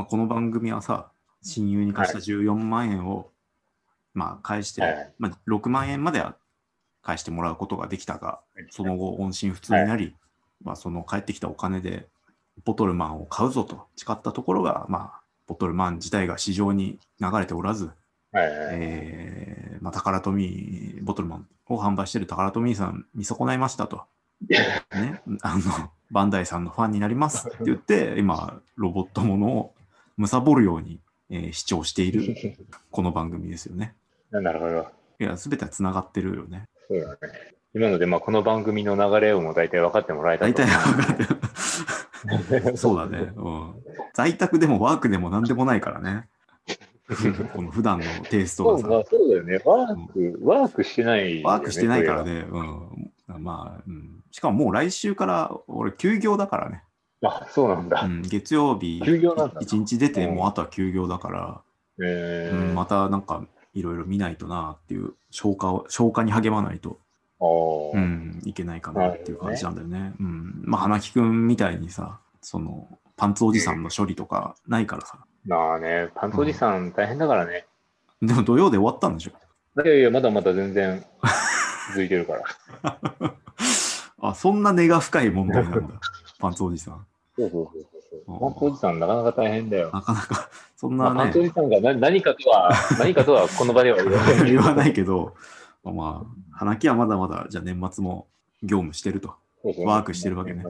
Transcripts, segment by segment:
まあ、この番組はさ、親友に貸した14万円を、まあ、返して、はいはいまあ、6万円までは返してもらうことができたが、その後、音信不通になり、まあ、その返ってきたお金で、ボトルマンを買うぞと誓ったところが、まあ、ボトルマン自体が市場に流れておらず、はいはい。えーまあ、タカラトミー、ボトルマンを販売しているタカラトミーさん見損ないましたと。ね、あの、バンダイさんのファンになりますって言って、今、ロボットものを貪るように、えー視聴している、この番組ですよね。なるほど。いや、すべては繋がってるよね。そうだね。今ので、まあ、この番組の流れをもう大体分かってもらえた大と体分かってる。そうだね。うん。在宅でもワークでも何でもないからね。この普段のテイストがさ。そうまあ、そうだよね。ワーク、ワークしてないよね、ワークしてないからね。うん。まあ、うん。しかももう来週から俺休業だからね。あ、そうなんだ。うん、月曜日休業なんだな1日出て、うんもうあとは休業だから、えーうん、またなんかいろいろ見ないとなっていう消化を、消化に励まないと、うん、いけないかなっていう感じなんだよね。うん。まあ、花木くんみたいにさ、その、パンツおじさんの処理とかないからさ。まあね、パンツおじさん大変だからね。でも土曜で終わったんでしょ？いやいや、まだまだ全然続いてるから。あ、そんな根が深い問題なんだ。パンツおじさん。そうそうそうそう。うんパンツおじさんなかなか大変だよ。なかなか、そんなまあ、パンツおね、じさんが何何かとは、何かとはこの場では言わない。言わないけど、まあ、花木はまだまだ、じゃあ年末も業務してると。ワークしてるわけね。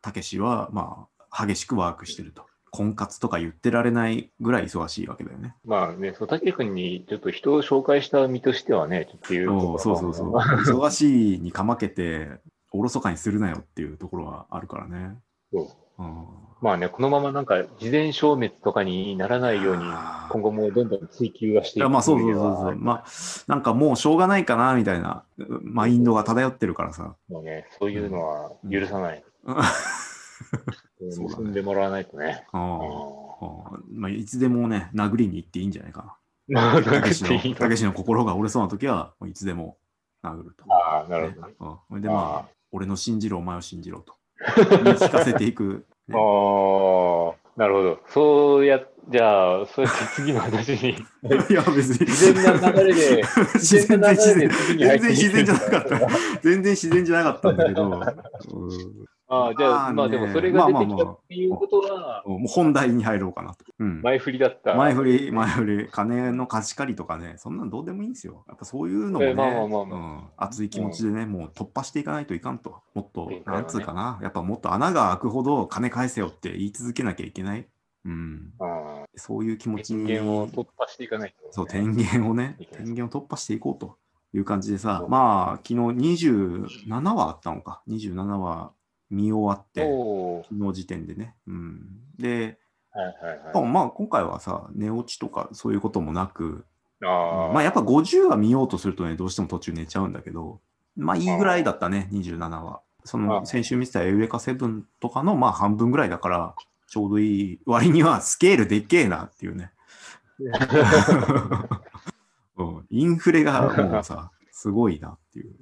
たけしは、まあ、激しくワークしてると。婚活とか言ってられないぐらい忙しいわけだよね。まあね、そう、たけくんにちょっと人を紹介した身としてはね、ちょっと言うそうそうそうそう。忙しいにかまけて、おろそかにするなよっていうところはあるからね。そううん、まあね、このままなんか、事前消滅とかにならないように、今後もどんどん追求はしていくいやまあそうそうそうそう。まあ、なんかもうしょうがないかなみたいなうマインドが漂ってるからさ。もうね、そういうのは許さない。うん 結んでもらわないとね。まあ、いつでもね、殴りに行っていいんじゃないかまあ、な。たけしのたけしの心が折れそうな時は、いつでも殴ると。ああ、なるほどね。うん、でまああ、俺の信じるお前を信じろと。聞かせていく。ねああ、なるほど。そうや、じゃあ、そうやって次の話に、いや、別に。自然な流れで、自然な流れで次に入って全然自然じゃなかった。全然自然じゃなかったんだけど、うんああ、じゃあ、まあでもそれが出てきたっていうことは、もう本題に入ろうかなと。うん。前振りだった。前振り、前振り、金の貸し借りとかね、そんなのどうでもいいんですよ。やっぱそういうのもね、熱い気持ちでね、もう突破していかないといかんと。もっと、なんつうかな、やっぱもっと穴が開くほど金返せよって言い続けなきゃいけない。うん。あ。そういう気持あ、ちに。人間を突破していかないと、そう、天元をね。天元を突破していこうという感じでさまあ、昨日27話あったのか。27話見終わって、昨日時点でね。うん。で、はいはいまあはい。まあ今回はさ、寝落ちとかそういうこともなく、ああ、まあやっぱ50話見ようとするとね、どうしても途中寝ちゃうんだけど、まあいいぐらいだったね、27話。そあの先週見てたエウレカセブンとかのまあ半分ぐらいだから、ちょうどいい割にはスケールでっけえなっていうね。うんインフレがもうさ、すごいなっていう。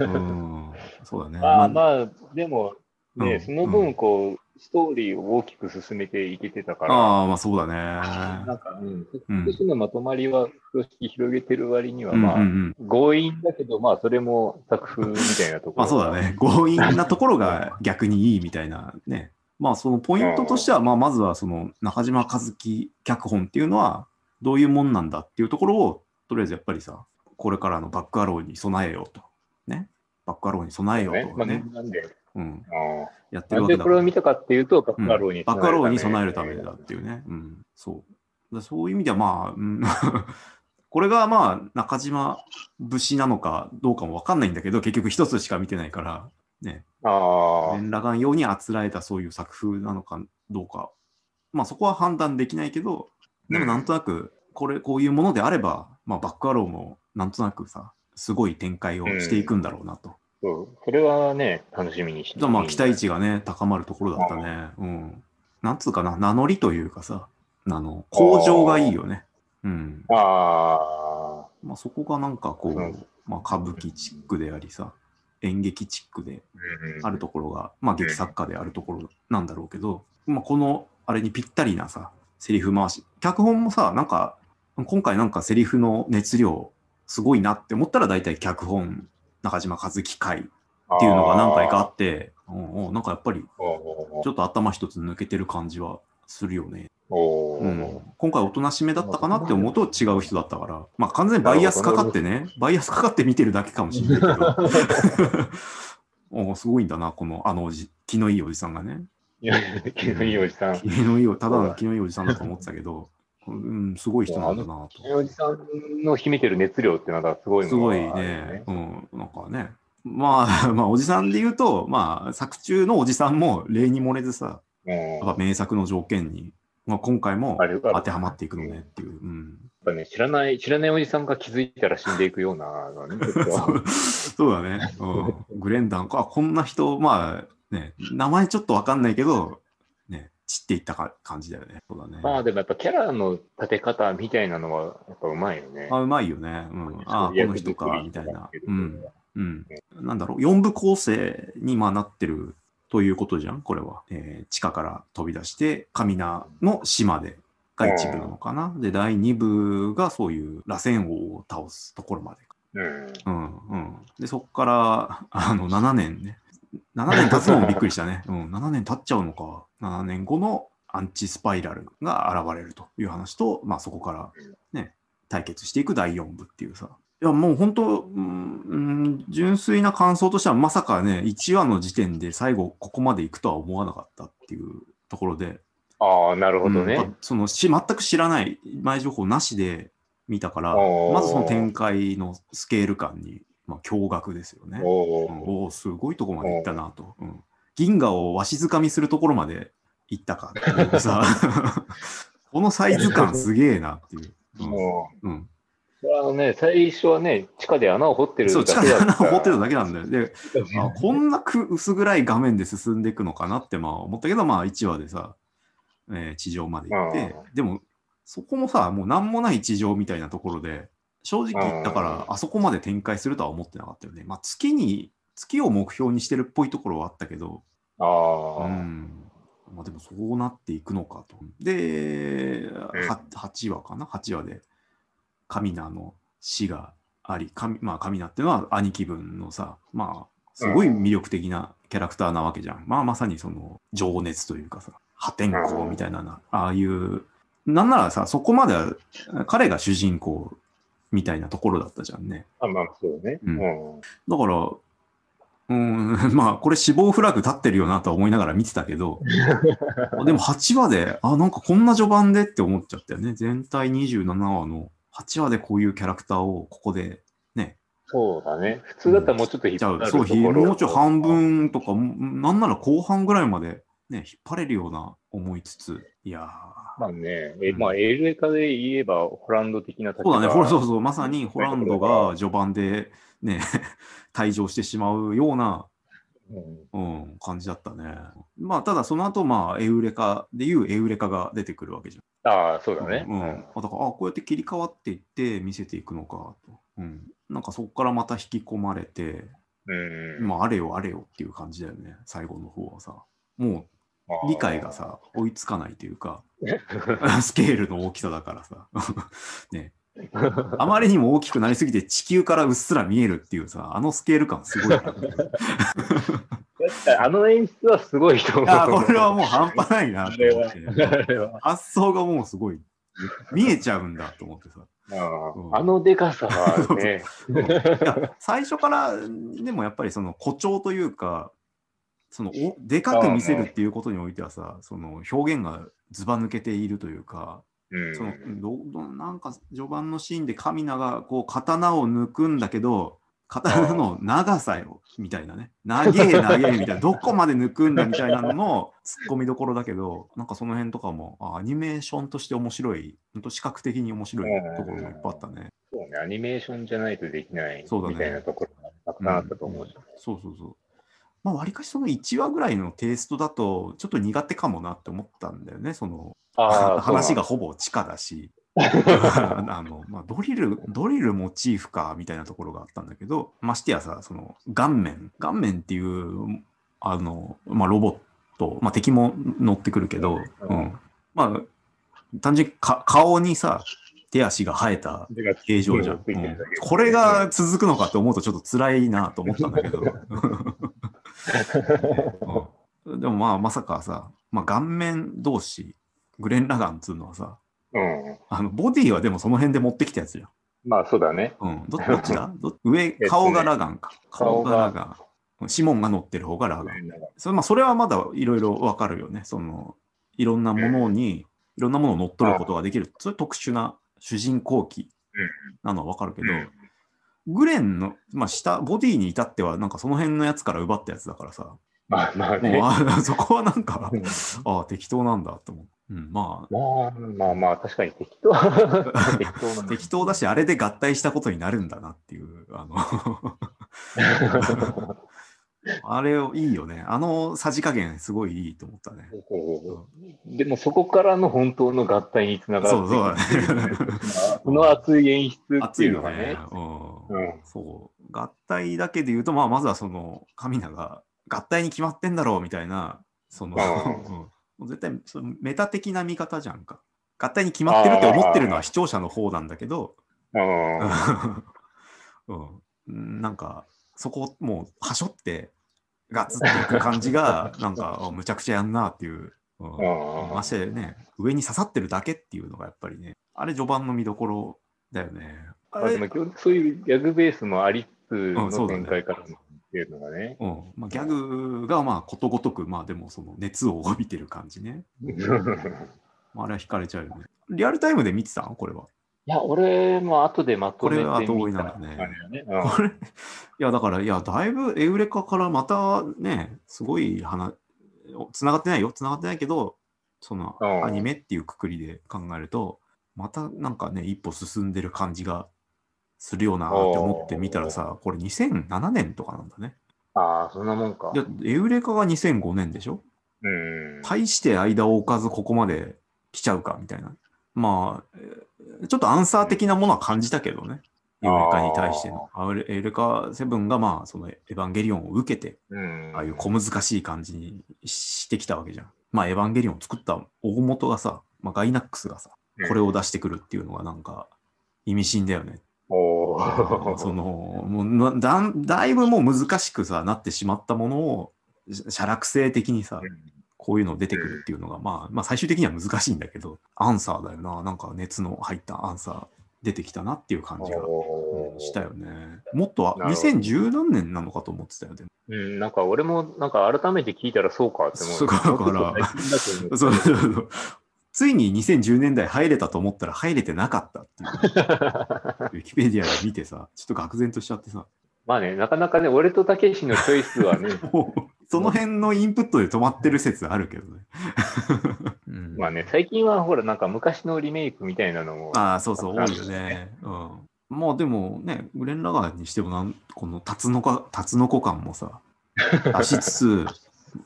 うん、そうだね。まあまあまあ、でもね、うんその分、こう、ストーリーを大きく進めていけてたから、ああ、まあそうだね。なんか、うん、うん今年のまとまりは風呂敷広げてる割には、うんまあ、うんうん強引だけど、まあ、それも作風みたいなところ。まあそうだね。強引なところが逆にいいみたいなね。まあそのポイントとしては、まあまずはその中島和樹脚本っていうのはどういうもんなんだっていうところを、とりあえずやっぱりさ、これからのバックアローに備えようと。ね。バックアローに備えようね。まあ、とね。なんで、うん。あやってるわけだから。これを見たかっていうと、バックアローにうんバックアローに備えるためめだっていうね。うん。そう。だそういう意味ではまあ、うん これがまあ中島節なのかどうかもわかんないんだけど、結局一つしか見てないから、ね。ああ、連羅眼用にあつらえたそういう作風なのかどうか。まあそこは判断できないけど、でもなんとなく、これ、こういうものであれば、まあバックアローもなんとなくさ、すごい展開をしていくんだろうなと。そう。それはね、楽しみにして。まあ期待値がね、高まるところだったね。うん。なんつうかな、名乗りというかさ、あの、向上がいいよね。うん。あまあそこがなんかこう、うんまあ歌舞伎チックでありさ、演劇チックであ、あるところが、まあ劇作家であるところなんだろうけど、まあこのあれにぴったりなさ、セリフ回し。脚本もさ、なんか、今回なんかセリフの熱量すごいなって思ったら大体脚本、中島和樹会っていうのが何回かあって、うんうんなんかやっぱりおちょっと頭一つ抜けてる感じはするよね。おうん、今回おとなしめだったかなって思うと違う人だったから、まあ完全にバイアスかかってね、バイアスかかって見てるだけかもしれないけど、おすごいんだな、このあのおじ、気のいいおじさんがね。いや、気のいいおじさん。気のいいお、ただの気のいいおじさんだと思ってたけど、うん、すごい人なんだなと。おじさんの秘めてる熱量っていうのがすごいすごいね、うん、なんかね。まあ、まあ、おじさんで言うと、まあ、作中のおじさんも例に漏れずさ、うんやっぱ名作の条件に、まあ、今回も当てはまっていくのねっていう。うん、やっぱね、知らない、知らないおじさんが気づいたら死んでいくようなのはね、そうそうだね、うん。グレンダンか、あこんな人、まあね、名前ちょっとわかんないけど、ね、散っていったか感じだよね。そうだね。まあでもやっぱキャラの立て方みたいなのはやっぱうまいよね。あ、うまいよね。うん。あ、この人か、みたいな。うん。うん。うなんだろう、4部構成にまあなってるということじゃん、これは。えー地下から飛び出して、カミナの島でが一部なのかな。で、第2部がそういう螺旋王を倒すところまで。うん。うんうん。で、そこから、あの、7年ね。7年経つのもびっくりしたね。うん、7年経っちゃうのか。7年後のアンチスパイラルが現れるという話と、まあそこからね、対決していく第4部っていうさ。いや、もう本当、うん、うん純粋な感想としては、まさかね、1話の時点で最後ここまで行くとは思わなかったっていうところで、ああ、なるほどうん。そのし全く知らない前情報なしで見たから、まずその展開のスケール感に、まあ、驚愕ですよね。おうんお。すごいとこまで行ったなと。うん銀河をわしづかみするところまで行ったかっていうさ、このサイズ感すげえなっていう。うんもうん、う、あのね、最初はね、地下で穴を掘ってるそう、だ地下で穴を掘ってるだけなんだよ。で、あこんなく薄暗い画面で進んでいくのかなってまあ思ったけど、まあ1話でさ、えー地上まで行って、でもそこもさ、もう何もない地上みたいなところで、正直、だからあそこまで展開するとは思ってなかったよね。まあ月に、月を目標にしてるっぽいところはあったけど、あうあ、ん。まあでもそうなっていくのかと。で、んは8話かな ?8 話で、カミナの死があり、カミまあカミナっていうのは兄貴分のさ、まあ、すごい魅力的なキャラクターなわけじゃん。まあまさにその情熱というかさ、破天荒みたいなな、ああいう、なんならさ、そこまでは彼が主人公みたいなところだったじゃんね。あまあ、そうね。うんうんだから、うん、まあ、これ死亡フラグ立ってるよなとは思いながら見てたけど、でも8話で、あ、なんかこんな序盤でって思っちゃったよね。全体27話の8話でこういうキャラクターをここでね、そうだね。普通だったらもうちょっと引っ張るとそう、ころもうちょい半分とか、なんなら後半ぐらいまでね、引っ張れるような思いつつ、いやーまあね、えまあ、エウレカで言えば、ホランド的な立そうだね、ほらそうう。そう、まさにホランドが序盤でね、退場してしまうようなうんうん、感じだったね。まあ、ただその後、まあ、エウレカでいうエウレカが出てくるわけじゃん。ああ、そうだね。うん。あだから、あこうやって切り替わっていって見せていくのかと。うん。なんかそこからまた引き込まれて、うん。まあ、あれよあれよっていう感じだよね、最後の方はさ。もう理解がさ、追いつかないというか、スケールの大きさだからさ。ね。あまりにも大きくなりすぎて地球からうっすら見えるっていうさ、あのスケール感すごいな。あの演出はすごいと思う。あこれはもう半端ないなあれはと思って。発想がもうすごい。見えちゃうんだと思ってさ。あうんああのでかさはね、最初からでもやっぱりその誇張というか、そのおでかく見せるっていうことにおいてはさ、その表現がずば抜けているというか、うん。そのどどなんか序盤のシーンでカミナがこう刀を抜くんだけど、刀の長さよみたいなね、長え長えみたいな、どこまで抜くんだみたいなのの突っ込みどころだけど、なんかその辺とかもあアニメーションとして面白い、ほんと視覚的に面白いところがいっぱいあったね。そうね、アニメーションじゃないとできないみたいなところがたくさんあったと思うし。そうそうそう。まあ、わりかしその1話ぐらいのテイストだと、ちょっと苦手かもなって思ったんだよね、その話がほぼ地下だし。あのまあ、ドリル、ドリルモチーフかみたいなところがあったんだけど、ましてやさ、その顔面、顔面っていうあの、まあ、ロボット、まあ、敵も乗ってくるけど、ううんんまあ、単純にか顔にさ、手足が生えた形状じゃん。うんこれが続くのかって思うとちょっと辛いなと思ったんだけど。うんでもまあまさかさ、まあ、顔面同士、グレン・ラガンっつうのはさ、うん。あのボディはでもその辺で持ってきたやつじゃん。まあ、そうだね。うん、どどっちだ？ど上、ね顔がラガンか。顔顔ががラガン。シモンが乗ってる方がラガン。それ,、まあ、それはまだいろいろわかるよね。その、いろんなものに、いろんなものを乗っ取ることができる。それ特殊な主人公機なのはわかるけど、うんグレンの、まあ、下、ボディに至っては、なんかその辺のやつから奪ったやつだからさ、まあまあもうね。あ そこはなんかう、んああ、適当なんだと思う。うん、ままあまあまあ、確かに適当。適当適当だし、あれで合体したことになるんだなっていう、あの、あれをいいよね。あのさじ加減すごいいいと思ったね。でもそこからの本当の合体につながるそうそうだね。その熱い演出って熱いうのがね。。うんうんそう。合体だけで言うと、まあ、まずはその、カミナが合体に決まってんだろうみたいな、その、ううん絶対そのメタ的な見方じゃんか。合体に決まってるって思ってるのは視聴者の方なんだけど、うんうん、なんか、そこをもう、はしょって、ガツっていく感じが、なんか、あむちゃくちゃやんなっていう。うんうんましてね、上に刺さってるだけっていうのがやっぱりね、あれ序盤の見どころだよね。あれまあでも基本そういうギャグベースもありつつの展開からのっていうのがね。うんまあ、ギャグがまあことごとく、まあでもその熱を帯びてる感じね。まあ、あれは惹かれちゃうよね。リアルタイムで見てたのこれは。いや、俺も後でまとめてみたこれは同意なんだねこれ、いやだから、いや、だいぶエウレカからまたね、すごい話、つながってないよ、つながってないけど、そのうんアニメっていうくくりで考えると、またなんかね、一歩進んでる感じがするよなって思って見たらさ、これ2007年とかなんだね。ああ、そんなもんか。で、エウレカが2005年でしょ？うん。大して間を置かずここまで来ちゃうかみたいな。まあ、えーちょっとアンサー的なものは感じたけどね。エウレカに対しての。あエウレカ7がまあ、そのエヴァンゲリオンを受けて、うん。ああいう小難しい感じにしてきたわけじゃん。まあ、エヴァンゲリオンを作った大元がさ、まあ、ガイナックスがさ、これを出してくるっていうのがなんか意味深だよね。その、もうなだんだいぶもう難しくさ、なってしまったものを、し写楽性的にさ、こういうの出てくるっていうのが、まあ、まあ最終的には難しいんだけど、アンサーだよな。なんか熱の入ったアンサー出てきたなっていう感じが、したよね。もっとはなるほど2010何年なのかと思ってたよね。うん、なんか俺もなんか改めて聞いたらそうかって思う。そうだかだと思う そうそうそう。ついに2010年代入れたと思ったら入れてなかったっていう。ウィキペディアで見てさ、ちょっと愕然としちゃってさ、まあね、なかなかね、俺とたけしのチョイスはね、その辺のインプットで止まってる説あるけどね。うんまあね、最近はほら、なんか昔のリメイクみたいなのも、ああ、そうそう、多いよね。うん。まあでもね、グレン・ラガーにしてもなん、このタツノコ、タツノコ感もさ、出しつつ、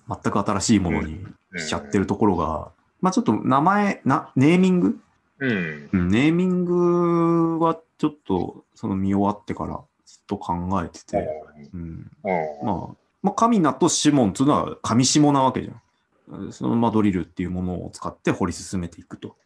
全く新しいものにしちゃってるところが、まあちょっと名前、な、ネーミング？うん。うんネーミングはちょっと、その見終わってからずっと考えてて、うん。うん。まあ、まあ、カミナとシモンっていうのは上下なわけじゃん。そのまあドリルっていうものを使って掘り進めていくと。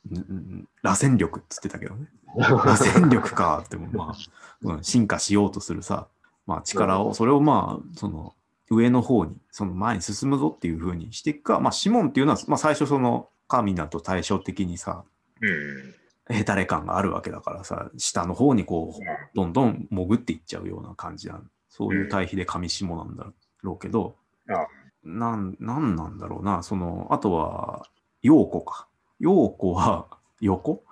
螺旋力っつってたけどね。螺旋力かってもまあ、うん、進化しようとするさ、まあ力を、それをまあ、その上の方に、その前に進むぞっていう風にしていくか、まあシモンっていうのは、まあ最初そのカミナと対照的にさ、うん。ヘタレ感があるわけだからさ、下の方にこう、どんどん潜っていっちゃうような感じなそういう対比で上下なんだろうけど、あなん、なんなんだろうな、その、あとは、陽子か。陽子は、横？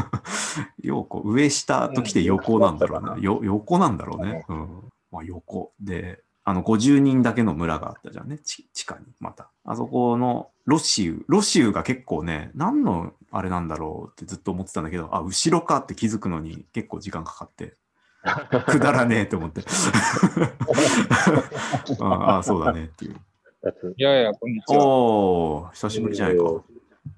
陽子、上下ときて横なんだろうな。よ横なんだろうね。うん。まあ横で、あの、50人だけの村があったじゃんね。ち地下に、また。あそこの、ロシウ。ロシウが結構ね、何のあれなんだろうってずっと思ってたんだけど、あ、後ろかって気づくのに結構時間かかって。くだらねえって思って。ああ、そうだねっていう。いやいや、こんにちは。おお久しぶりじゃないか。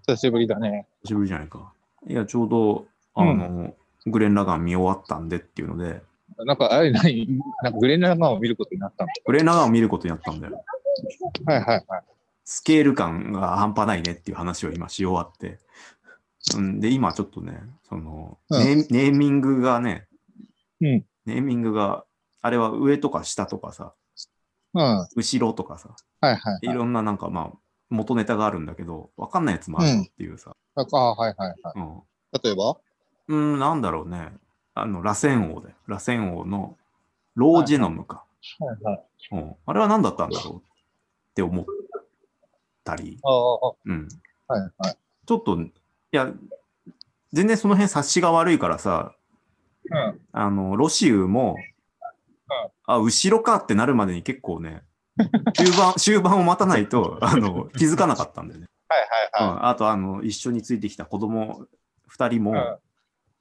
久しぶりだね。久しぶりじゃないか。いや、ちょうど、あの、グレン・ラガン見終わったんでっていうので、なんか、あれ何？なんかグレナーガンを見ることになったの？グレン・ラガンを見ることになったんだよ。はいはいはい。スケール感が半端ないねっていう話を今し終わって。うん、で、今ちょっとね、その、うんネーミングがね、うんネーミングが、あれは上とか下とかさ、うん。は後ろとかさ、いはいはいい。ろんななんかまあ、元ネタがあるんだけど、わかんないやつもあるよっていうさ。ああ、はいはいはい。うん。例えば？うん、なんだろうね。あの、螺旋王だよ。螺旋王のロージェノムか。はいはい。うん。あれは何だったんだろうって思ったり。ああ、うん。はいはい。ちょっと、いや、全然その辺察しが悪いからさ、うん。あの、ロシウも、あ、後ろかってなるまでに結構ね、終盤、終盤を待たないと、あの、気づかなかったんだよね。はいはいはうん、あと、あの、一緒についてきた子供二人も、うん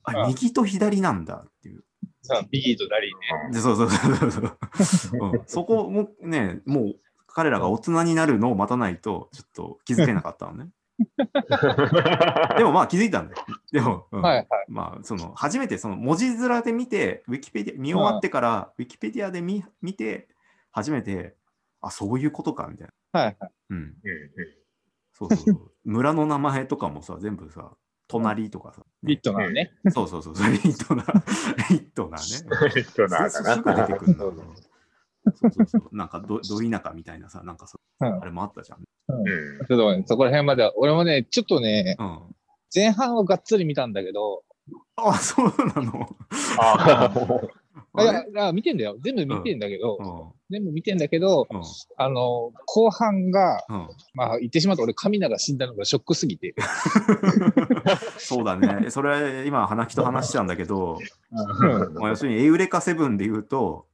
あ、うん右と左なんだっていう。い。さあ、右と左ね。でそうそうそうそうそう、うん。そこもね、もう彼らが大人になるのを待たないと、ちょっと気づけなかったのね。でもまあ気づいたんだよ。でも、うんはいはい。まあ、その、初めてその文字面で見て、ウィキペディア、見終わってから、ウィキペディアで見見て、初めて、あ、そういうことか、みたいな。はいはい。うん。そうそうそう。村の名前とかもさ、全部さ、隣とかさ。リットなのね。そうそうそう。リットな、リットなね。そうなんすだすぐ出てくるんだそうよ。そうそうそう。なんかど、ど田舎みたいなさ、なんかそうんあれもあったじゃん。うんちょっとごめんそこら辺までは、俺もね、ちょっとね、うん。前半はがっつり見たんだけど、あ、そうなの。あい あれや、いや見てんだよ。全部見てんだけど、うん。全部見てんだけど、うん。あの、後半が、うん。まあ言ってしまうと俺、神永死んだのがショックすぎて。そうだね。それは今、花木と話したんだけど、うん。まあ、要するにエウレカセブンで言うと、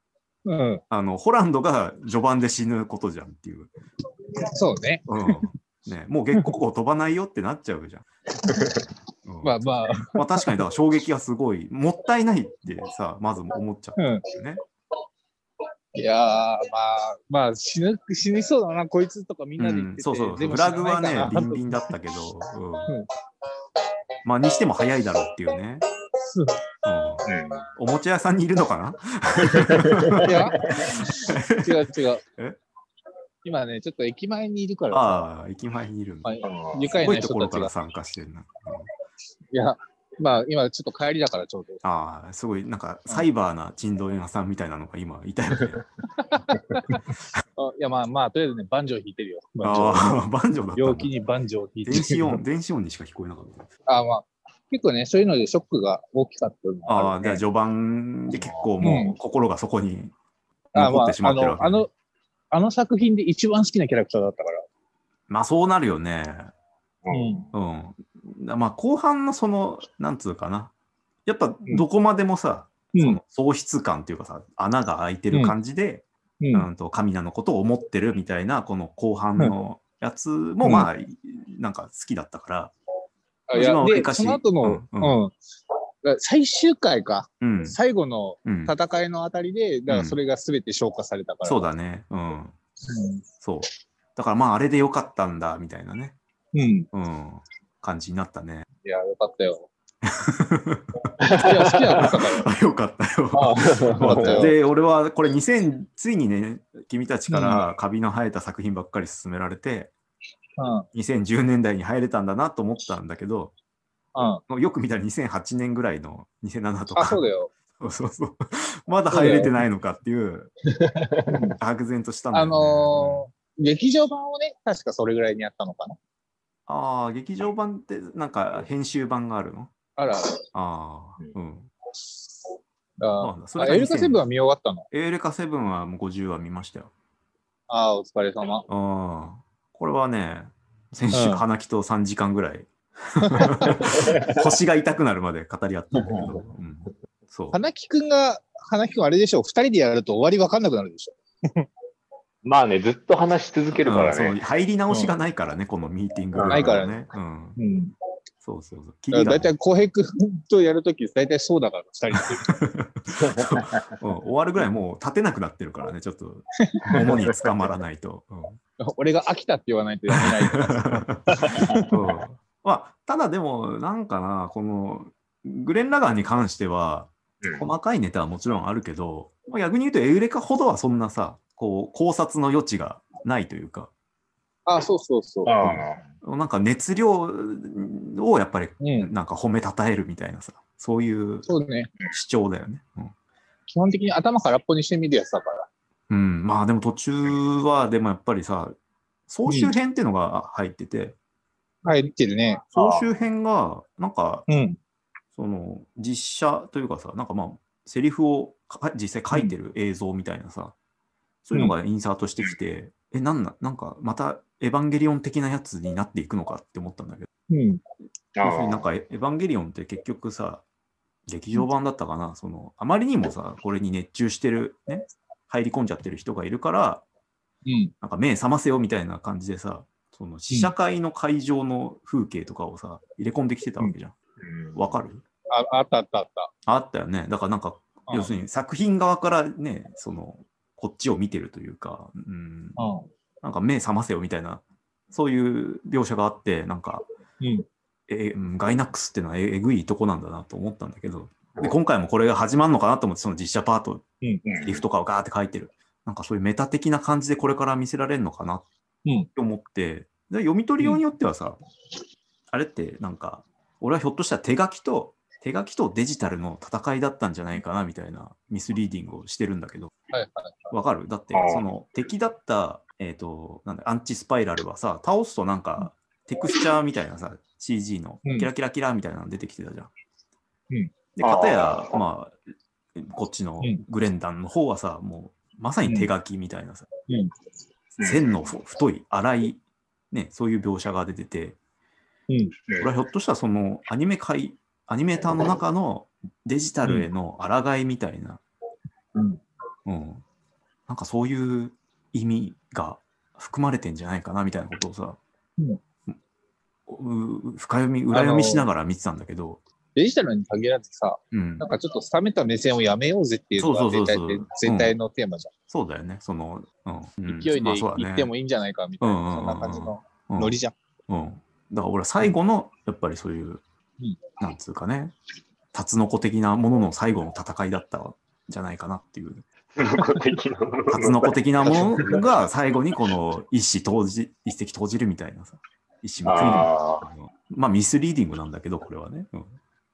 うん。あの、ホランドが序盤で死ぬことじゃんっていう。そうね。うん。ね、もう月光飛ばないよってなっちゃうじゃん。うんまあまあ、まあ確かに、だから衝撃がすごい、もったいないってさ、まず思っちゃうんだよね。いやー、まあ、まあ死ぬ、死にそうだな、こいつとかみんなで言ってて、うんそうそう、フラグはねビンビンだったけど、まあにしても早いだろうっていうね。うんうんおもちゃ屋さんにいるのかな？いや、違う違うえ？今ね、ちょっと駅前にいるからさ、ああ、駅前にいるんだ。はいうん愉快なすごいとこ人たちが。ろから参加してるな。うんいや、まあ今ちょっと帰りだからちょうど。ああ、すごい、なんか、サイバーな珍道屋さんみたいなのが今いたよね。あいや、まあまあ、とりあえずね、バンジョー弾いてるよ。ああ、バンジョーだった。陽気にバンジョー弾いてる。電子音、電子音にしか聞こえなかった。あまあ、結構ね、そういうのでショックが大きかったのもああ、じゃあ序盤で結構もうう心がそこに残ってしまってるわけ、あの、あの、あの作品で一番好きなキャラクターだったから。まあそうなるよね。うん。うん。まあ後半のその、なんつうかな。やっぱどこまでもさ、うんその喪失感っていうかさ、穴が開いてる感じで、う。うんん、と神名のことを思ってるみたいな、この後半のやつもうんまあ、なんか好きだったから。あ分はわりかしその後の、ううんん、最終回か、うん。最後のうん、戦いのあたりで、だからそれが全て消化されたから。そうだね。うん。うん。そう。だからまああれでよかったんだ、みたいなね。うん。うん。感じになったね。いや、よかったよ。いや、好きだから。あよかったよ。あよかったよ。で、俺はこれ2000、ついにね、君たちからカビの生えた作品ばっかり勧められて、うん。2010年代に入れたんだなと思ったんだけど、うん。よく見たら2008年ぐらいの2007とか、あ、そうだよ。そうそうそうまだ入れてないのかっていう、愕然としたんだよあね。のー、劇場版をね、確かそれぐらいにやったのかな。ああ、劇場版ってなんか編集版があるの？あら、ああ、うん。ああそれがあエルカセブンは見終わったの？エーレカセブンはもう50話見ましたよ。ああ、お疲れ様。ああ、これはね、先週、うん花木と3時間ぐらい、腰が痛くなるまで語り合ったんだけど、うん、そう。花木くんが、花木くんあれでしょ、二人でやると終わりわかんなくなるでしょ？まあね、ずっと話し続けるからうんそうね。入り直しがないからね、このミーティング、ないからね。うん。うん。そうそうそう。キだ大体浩平くんとやるとき、大体そうだから、二人で。うん終わるぐらいもう立てなくなってるからね、ちょっと、物に捕まらないと。うん 俺が飽きたって言わないとやめないとか。うんまあ、ただでも、なんかな、この、グレン・ラガンに関しては、うん細かいネタはもちろんあるけど、まあ逆に言うとエウレカほどはそんなさ、こう考察の余地がないというか、あ、そうそうそう。あなんか熱量をやっぱりうん。なんか褒めたたえるみたいなさ、そういうそうね。主張だよね。うん基本的に頭空っぽにしてみるやつだから。うん、まあでも途中は、でもやっぱりさ、総集編っていうのが入ってて、入ってるね。総集編が、なんか、うん。その、実写というかさ、なんかまあ、セリフをか実際書いてる映像みたいなさ、そういうのがインサートしてきて、え、なんな、なんかまたエヴァンゲリオン的なやつになっていくのかって思ったんだけど、うん。あ。要するになんかエエヴァンゲリオンって結局さ、劇場版だったかな、その、あまりにもさ、これに熱中してる、ね、入り込んじゃってる人がいるから、うん。なんか目覚ませよみたいな感じでさ、その試写会の会場の風景とかをさ、入れ込んできてたわけじゃん。うんわかる？ああったあったあった。あったよね。だからなんか、うん要するに作品側からね、その、こっちを見てるというか、うん、うん。なんか目覚ませよみたいな、そういう描写があって、なんか、うん。えうんガイナックスっていうのはええぐいとこなんだなと思ったんだけど、で今回もこれが始まるのかなと思って、その実写パート、リフとかをガーって書いてる。なんかそういうメタ的な感じでこれから見せられるのかなっうん。て思って、で読み取りようによってはさ、あれってなんか、俺はひょっとしたら手書きと、手書きとデジタルの戦いだったんじゃないかなみたいなミスリーディングをしてるんだけど。わかる？だってその敵だった、えっ、と、なんだ、アンチスパイラルはさ、倒すとなんか、テクスチャーみたいなさ、CG のうんキラキラキラみたいなの出てきてたじゃん。うんで、かたやまあ、こっちのうんグレンダンの方はさ、もう、まさに手書きみたいなさ、うん。うん線のふ太い、粗い、ね、そういう描写が出てて、うん。これはひょっとしたらそのアニメ界、アニメーターの中のデジタルへの抗いみたいな、うん。うん、なんかそういう意味が含まれてんじゃないかなみたいなことをさ、うんう深読み、裏読みしながら見てたんだけど、デジタルに限らずさ、うん。なんかちょっと冷めた目線をやめようぜっていうのそうそうがそうそう。全体で全体のテーマじそうだよね、その、うん。勢いで行ってもいいんじゃないかみたいな、うんうんうんうん。そんな感じのうん。ノリじゃん。うん。だから俺は最後の、やっぱりそういう、うん。なんつうかね、タツノコ的なものの最後の戦いだったんじゃないかなっていう。タツノコ的なものが最後にこの一石投じ、一石投じるみたいなさ、一矢報いるああのまあミスリーディングなんだけど、これはね。うん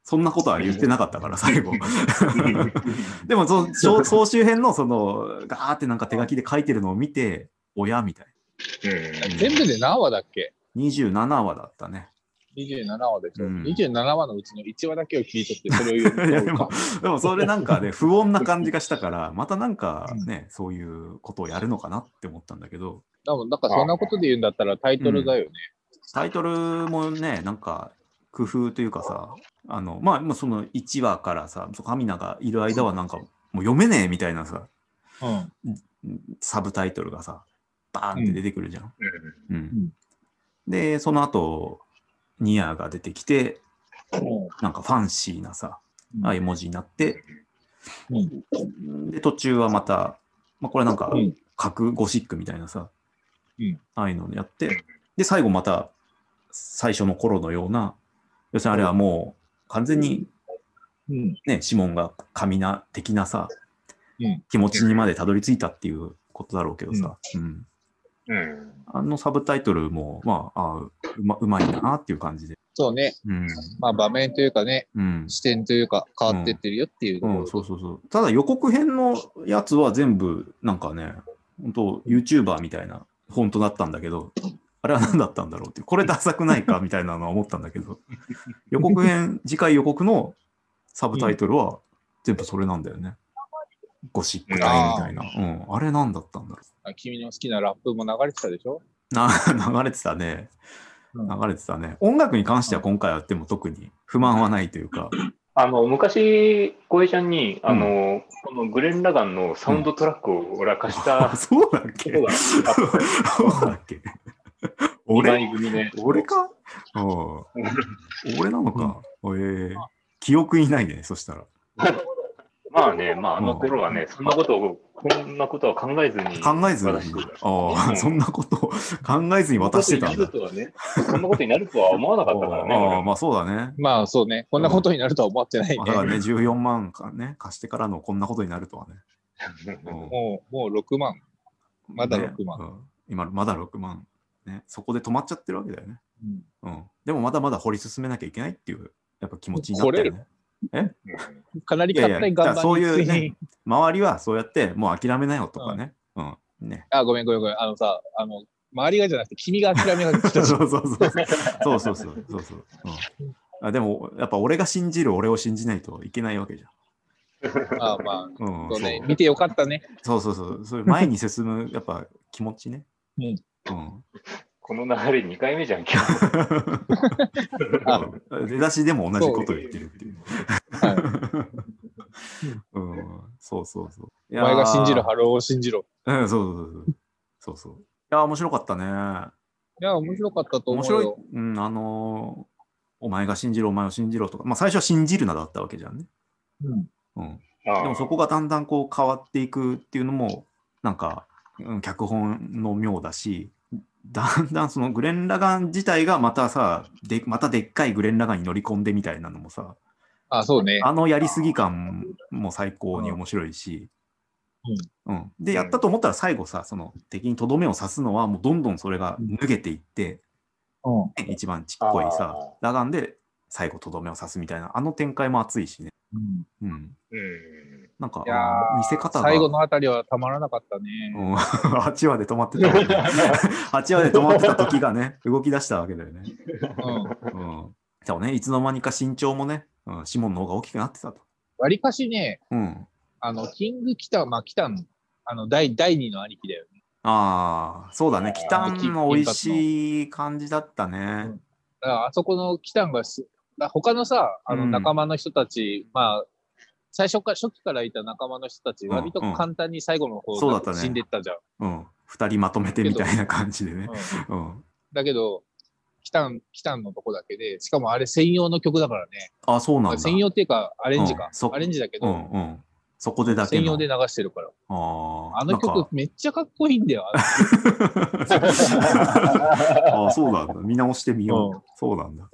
そんなことは言ってなかったから、最後。でもそ、総総集編のその、ガーってなんか手書きで書いてるのを見て、親みたいうん全部で何話だっけ？な。27話だったね。?27 話でしょ、うん27話のうちの1話だけを聞い取って、それを言ういや でもとか。でもそれなんかね、不穏な感じがしたから、またなんかね、そういうことをやるのかなって思ったんだけど、多分、だからそんなことで言うんだったらタイトルだよね。タイトルもね、なんか工夫というかさ、あの、まあ、まあその1話からさ、カミナがいる間はなんかもう読めねえみたいなさ、うん。サブタイトルがさ、バーンって出てくるじゃん。うん。ん。で、その後、ニアが出てきて、うん。なんかファンシーなさ、うん。ああいう文字になって、うん。で、途中はまた、まあ、これなんかうん、核ゴシックみたいなさ、うん。ああいうのやって、で、最後また、最初の頃のような、要するにあれはもう、完全にうん。ね、シモンが神な的なさ、うん気持ちにまでたどり着いたっていうことだろうけどさ、うんうんあのサブタイトルも、まあ、あうまうまいなっていう感じで。そうね。うん。まあ場面というかね、うん。視点というか変わってってるよっていうところうん、そうそうそう。ただ予告編のやつは全部、なんかね、本当 YouTuber みたいなフォントだったんだけど、あれは何だったんだろうって、これダサくないか？みたいなのは思ったんだけど、予告編、次回予告のサブタイトルは全部それなんだよね。ゴシック隊みたいな。うん。あれ何だったんだろあ君の好きなラップも流れてたでしょ？う。な、流れてたね。うん。流れてたね。音楽に関しては今回やっても特に不満はないというか、あの、昔、小江ちゃんに、あの、このグレン・ラガンのサウンドトラックを俺は貸したあそうだっけ？そうだ。っけ？2 俺？枚組で。俺か？うん。俺なのか？ええ記憶にないね、そしたら。まあね、まああの頃はね、そんなことを、こんなことは考えずに。考えずに渡してた。あうあ、んそんなことを考えずに渡してたんだ。そんなことになるとはね、そんなことになるとは思わなかったからね。ああ、俺まあそうだね。まあそうね、こんなことになるとは思ってないね。まあだからね、14万かね、貸してからのこんなことになるとはね。うんもう、もう6万。まだ6万。今、まだ6万。ね、そこで止まっちゃってるわけだよね。うんうん。でもまだまだ掘り進めなきゃいけないっていう、やっぱ気持ちになったよね。うんかなり硬い岩盤にそういうね周りはそうやって、もう諦めなよとかね。うん。ね。あ、ごめんごめんごめん。あのさ、あの、周りがじゃなくて君が諦めが来たし そうそうそう。そうそうそう。そうそう。うんあでも、やっぱ俺が信じる俺を信じないといけないわけじ あまあ、ゃん。うん。そうねそ、う見てよかったね。そうそうそう。そういう前に進む、やっぱ気持ちね。うんうん。この流れ2回目じゃん、今日。あ出だしでも同じこと言ってるっていう。はうん、そうそうそう。い、お前が信じろ、いハローを信じろ。うん、そうそうそう。そうそう。いやー、面白かったね。いや、面白かったと思面白いうん、あのーお前が信じろ、お前を信じろとか、まあ最初は信じるなだったわけじゃんね。うん。うん。でもそこがだんだんこう変わっていくっていうのも、なんか、うん、脚本の妙だし、だん だんそのグレン・ラガン自体がまたさ、でまたでっかいグレン・ラガンに乗り込んでみたいなのもさ、あ、そうね。あのやりすぎ感も最高に面白いし、うんで、やったと思ったら最後さ、その敵にとどめを刺すのはもうどんどんそれが脱げていって、うん。ね一番ちっこいさラガンで最後とどめを刺すみたいな、あの展開も熱いしね。うんうん。うん。なんか見せ方が。最後のあたりはたまらなかったね。うん、8話で止まってたもんね。8話で止まってた時がね、動き出したわけだよね。うん。うん。でもね、いつの間にか身長もね、うん、シモンの方が大きくなってたと。わりかしね、うん。あの、キングキタン、まあ、キタン、あの、第、第二の兄貴だよね。ああ、そうだね。あーキタンの美味しい感じだったね。うんあそこのキタンがす、だ他のさ、あのうん仲間の人たち、まあ、最初から、初期からいた仲間の人たち、うん割と簡単に最後の方、そう死んでったじゃん。うん。二人まとめてみたいな感じでね。うんうん。だけど、キタン、キタンのとこだけで、しかもあれ専用の曲だからね。あ、そうなんだ。専用っていうか、アレンジかうん。そアレンジだけど、うんうん。そこでだけの。専用で流してるから。あーあの曲めっちゃかっこいいんだよ。ああ、そうなんだ。見直してみよう。うんそうなんだ。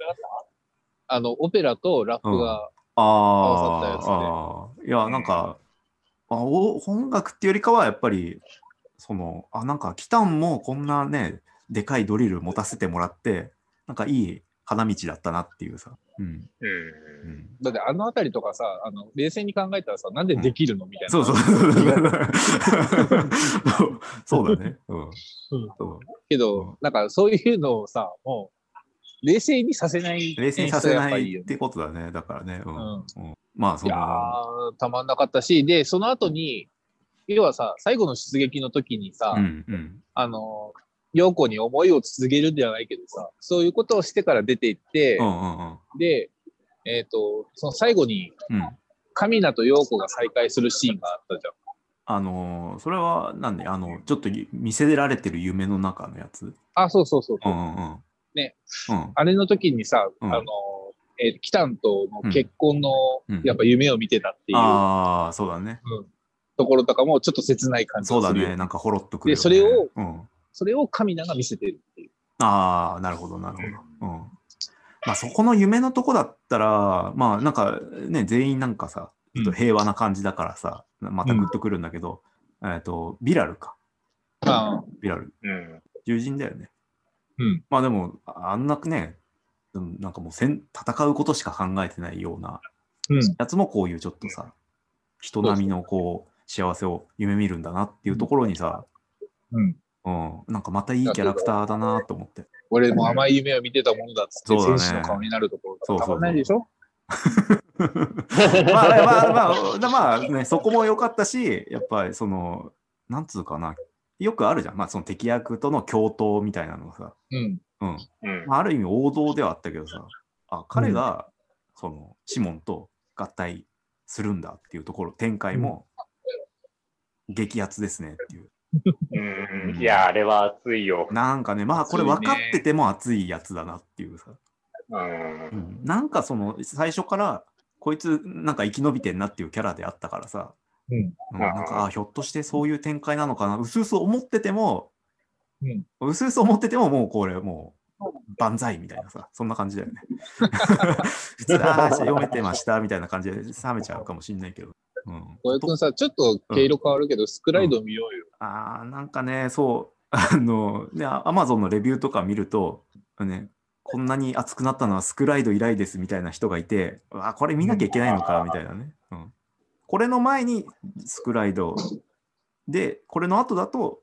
あの、オペラとラップが、ああいや、なんか、あお音楽っていうよりかは、やっぱり、その、あ、なんか、キタンもこんなね、でかいドリル持たせてもらって、なんかいい花道だったなっていうさ。うん。うんうん、だってあのあたりとかさ、あの、冷静に考えたらさ、なんでできるのみたいな。そうそう。そうだね。うん。そうけど、なんかそういうのをさ、もう、冷静にさせない冷静にさせないってことだね。だからね。うん。うんうんまあ、そいやたまんなかったし、で、その後に、要はさ、最後の出撃の時にさ、うんうん。あの、陽子に思いを続けるんではないけどさ、そういうことをしてから出ていって、うんうんうん。で、えっ、と、その最後に、うん。カミナと陽子が再会するシーンがあったじゃん。あのーそれはなんで、あの、ちょっと見せられてる夢の中のやつ？あ、そうそうそう。うんうんうん。ね。うん。あれの時にさ、うんあの、えーキタンとの結婚の、うんやっぱ夢を見てたっていう、ああ、そうだね。うんところとかもちょっと切ない感じそうだね。なんかほろっとくる、よね。でそれをうん。それをカミナが見せてるっていう。ああ、なるほど、なるほど。うん。まあ、そこの夢のとこだったら、まあ、なんかね、全員なんかさ、ちょっと平和な感じだからさ、またグッとくるんだけど、えっと、ビラルか。あビラル。うん。獣人だよね。うん。まあでも、あんなね、うんなんかもう戦戦うことしか考えてないようなうん。やつもこういうちょっとさ、人並みのこう、幸せを夢見るんだなっていうところにさ、うん。うん、なんかまたいいキャラクターだなと思って。俺も甘い夢を見てたもんだっつって、そうだね戦士の顔になるところそうそうそうたまんないでしょ？まあまあまあ、まあ、まあね、そこも良かったし、やっぱりその、なんつうかな、よくあるじゃん。まあその敵役との共闘みたいなのさ、うん。うん。うん。まあ、ある意味王道ではあったけどさ、あ、彼が、その、シモンと合体するんだっていうところ、展開も、激アツですねっていう。うん。いや、あれは熱いよ。なんかね、まあこれ分かってても熱いやつだなっていうさ。うんう。ん、なんかその、最初から、こいつなんか生き延びてんなっていうキャラであったからさ、うん。うん、なんか、あひょっとしてそういう展開なのかな、うすうす思ってても、うんうすうす思ってても、もうこれ、もう、万歳みたいなさ、そんな感じだよね。普通、ああ、読めてましたみたいな感じで冷めちゃうかもしんないけど。うん、小江君さ、ちょっと毛色変わるけど、スクライド見ようよ。ああ、なんかね、そう、あの、ね、アマゾンのレビューとか見ると、ね、こんなに熱くなったのはスクライド以来ですみたいな人がいて、うわ、これ見なきゃいけないのかみたいなね。うん、これの前にスクライドで、これの後だと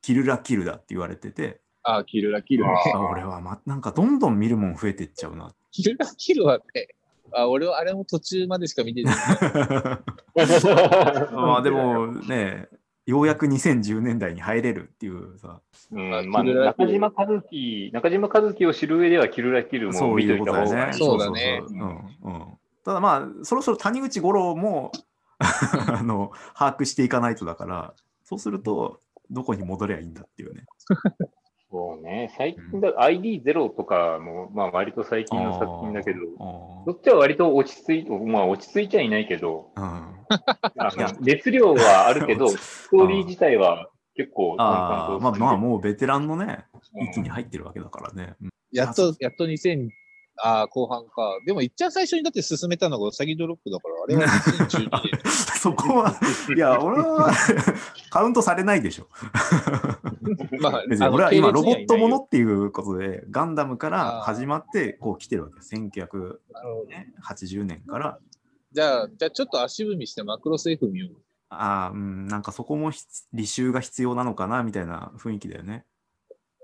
キルラキルだって言われてて、ああ、キルラキルね。あ俺は、ま、なんかどんどん見るもん増えていっちゃうな。キルラキルはね、あ俺はあれも途中までしか見てない。まあでもね、ようやく2010年代に入れるっていうさ、うんまあ、中島和樹、中島和樹を知る上では、キルラキルも見とそういた方がいい。だよね。そうだねうんうんただまあ、そろそろ谷口五郎も あの把握していかないとだから、そうすると、どこに戻りゃいいんだっていうね。そうね、最近だ、ID0 とかも、まあ割と最近の作品だけど、あそっちは割と落ち着いまあ落ち着いちゃいないけど、ーうん熱量はあるけど、ストーリー自体は結構あー、まあまあ、うもうベテランのね、ん。域に入ってるわけだからね。うん。やっと、やっと2000、ああ、後半か。でも、いっちゃん最初にだって進めたのがウサギドロップだから、あれは2012年。そこは、いや、俺は カウントされないでしょ。まあ、別に俺は今、ロボットものの。っていうことで、ガンダムから始まって、こう来てるわけです。1980なるほど年から。じゃあ、じゃあちょっと足踏みしてマクロス F 見よう。ああ、うん、なんかそこもひ履修が必要なのかな、みたいな雰囲気だよね。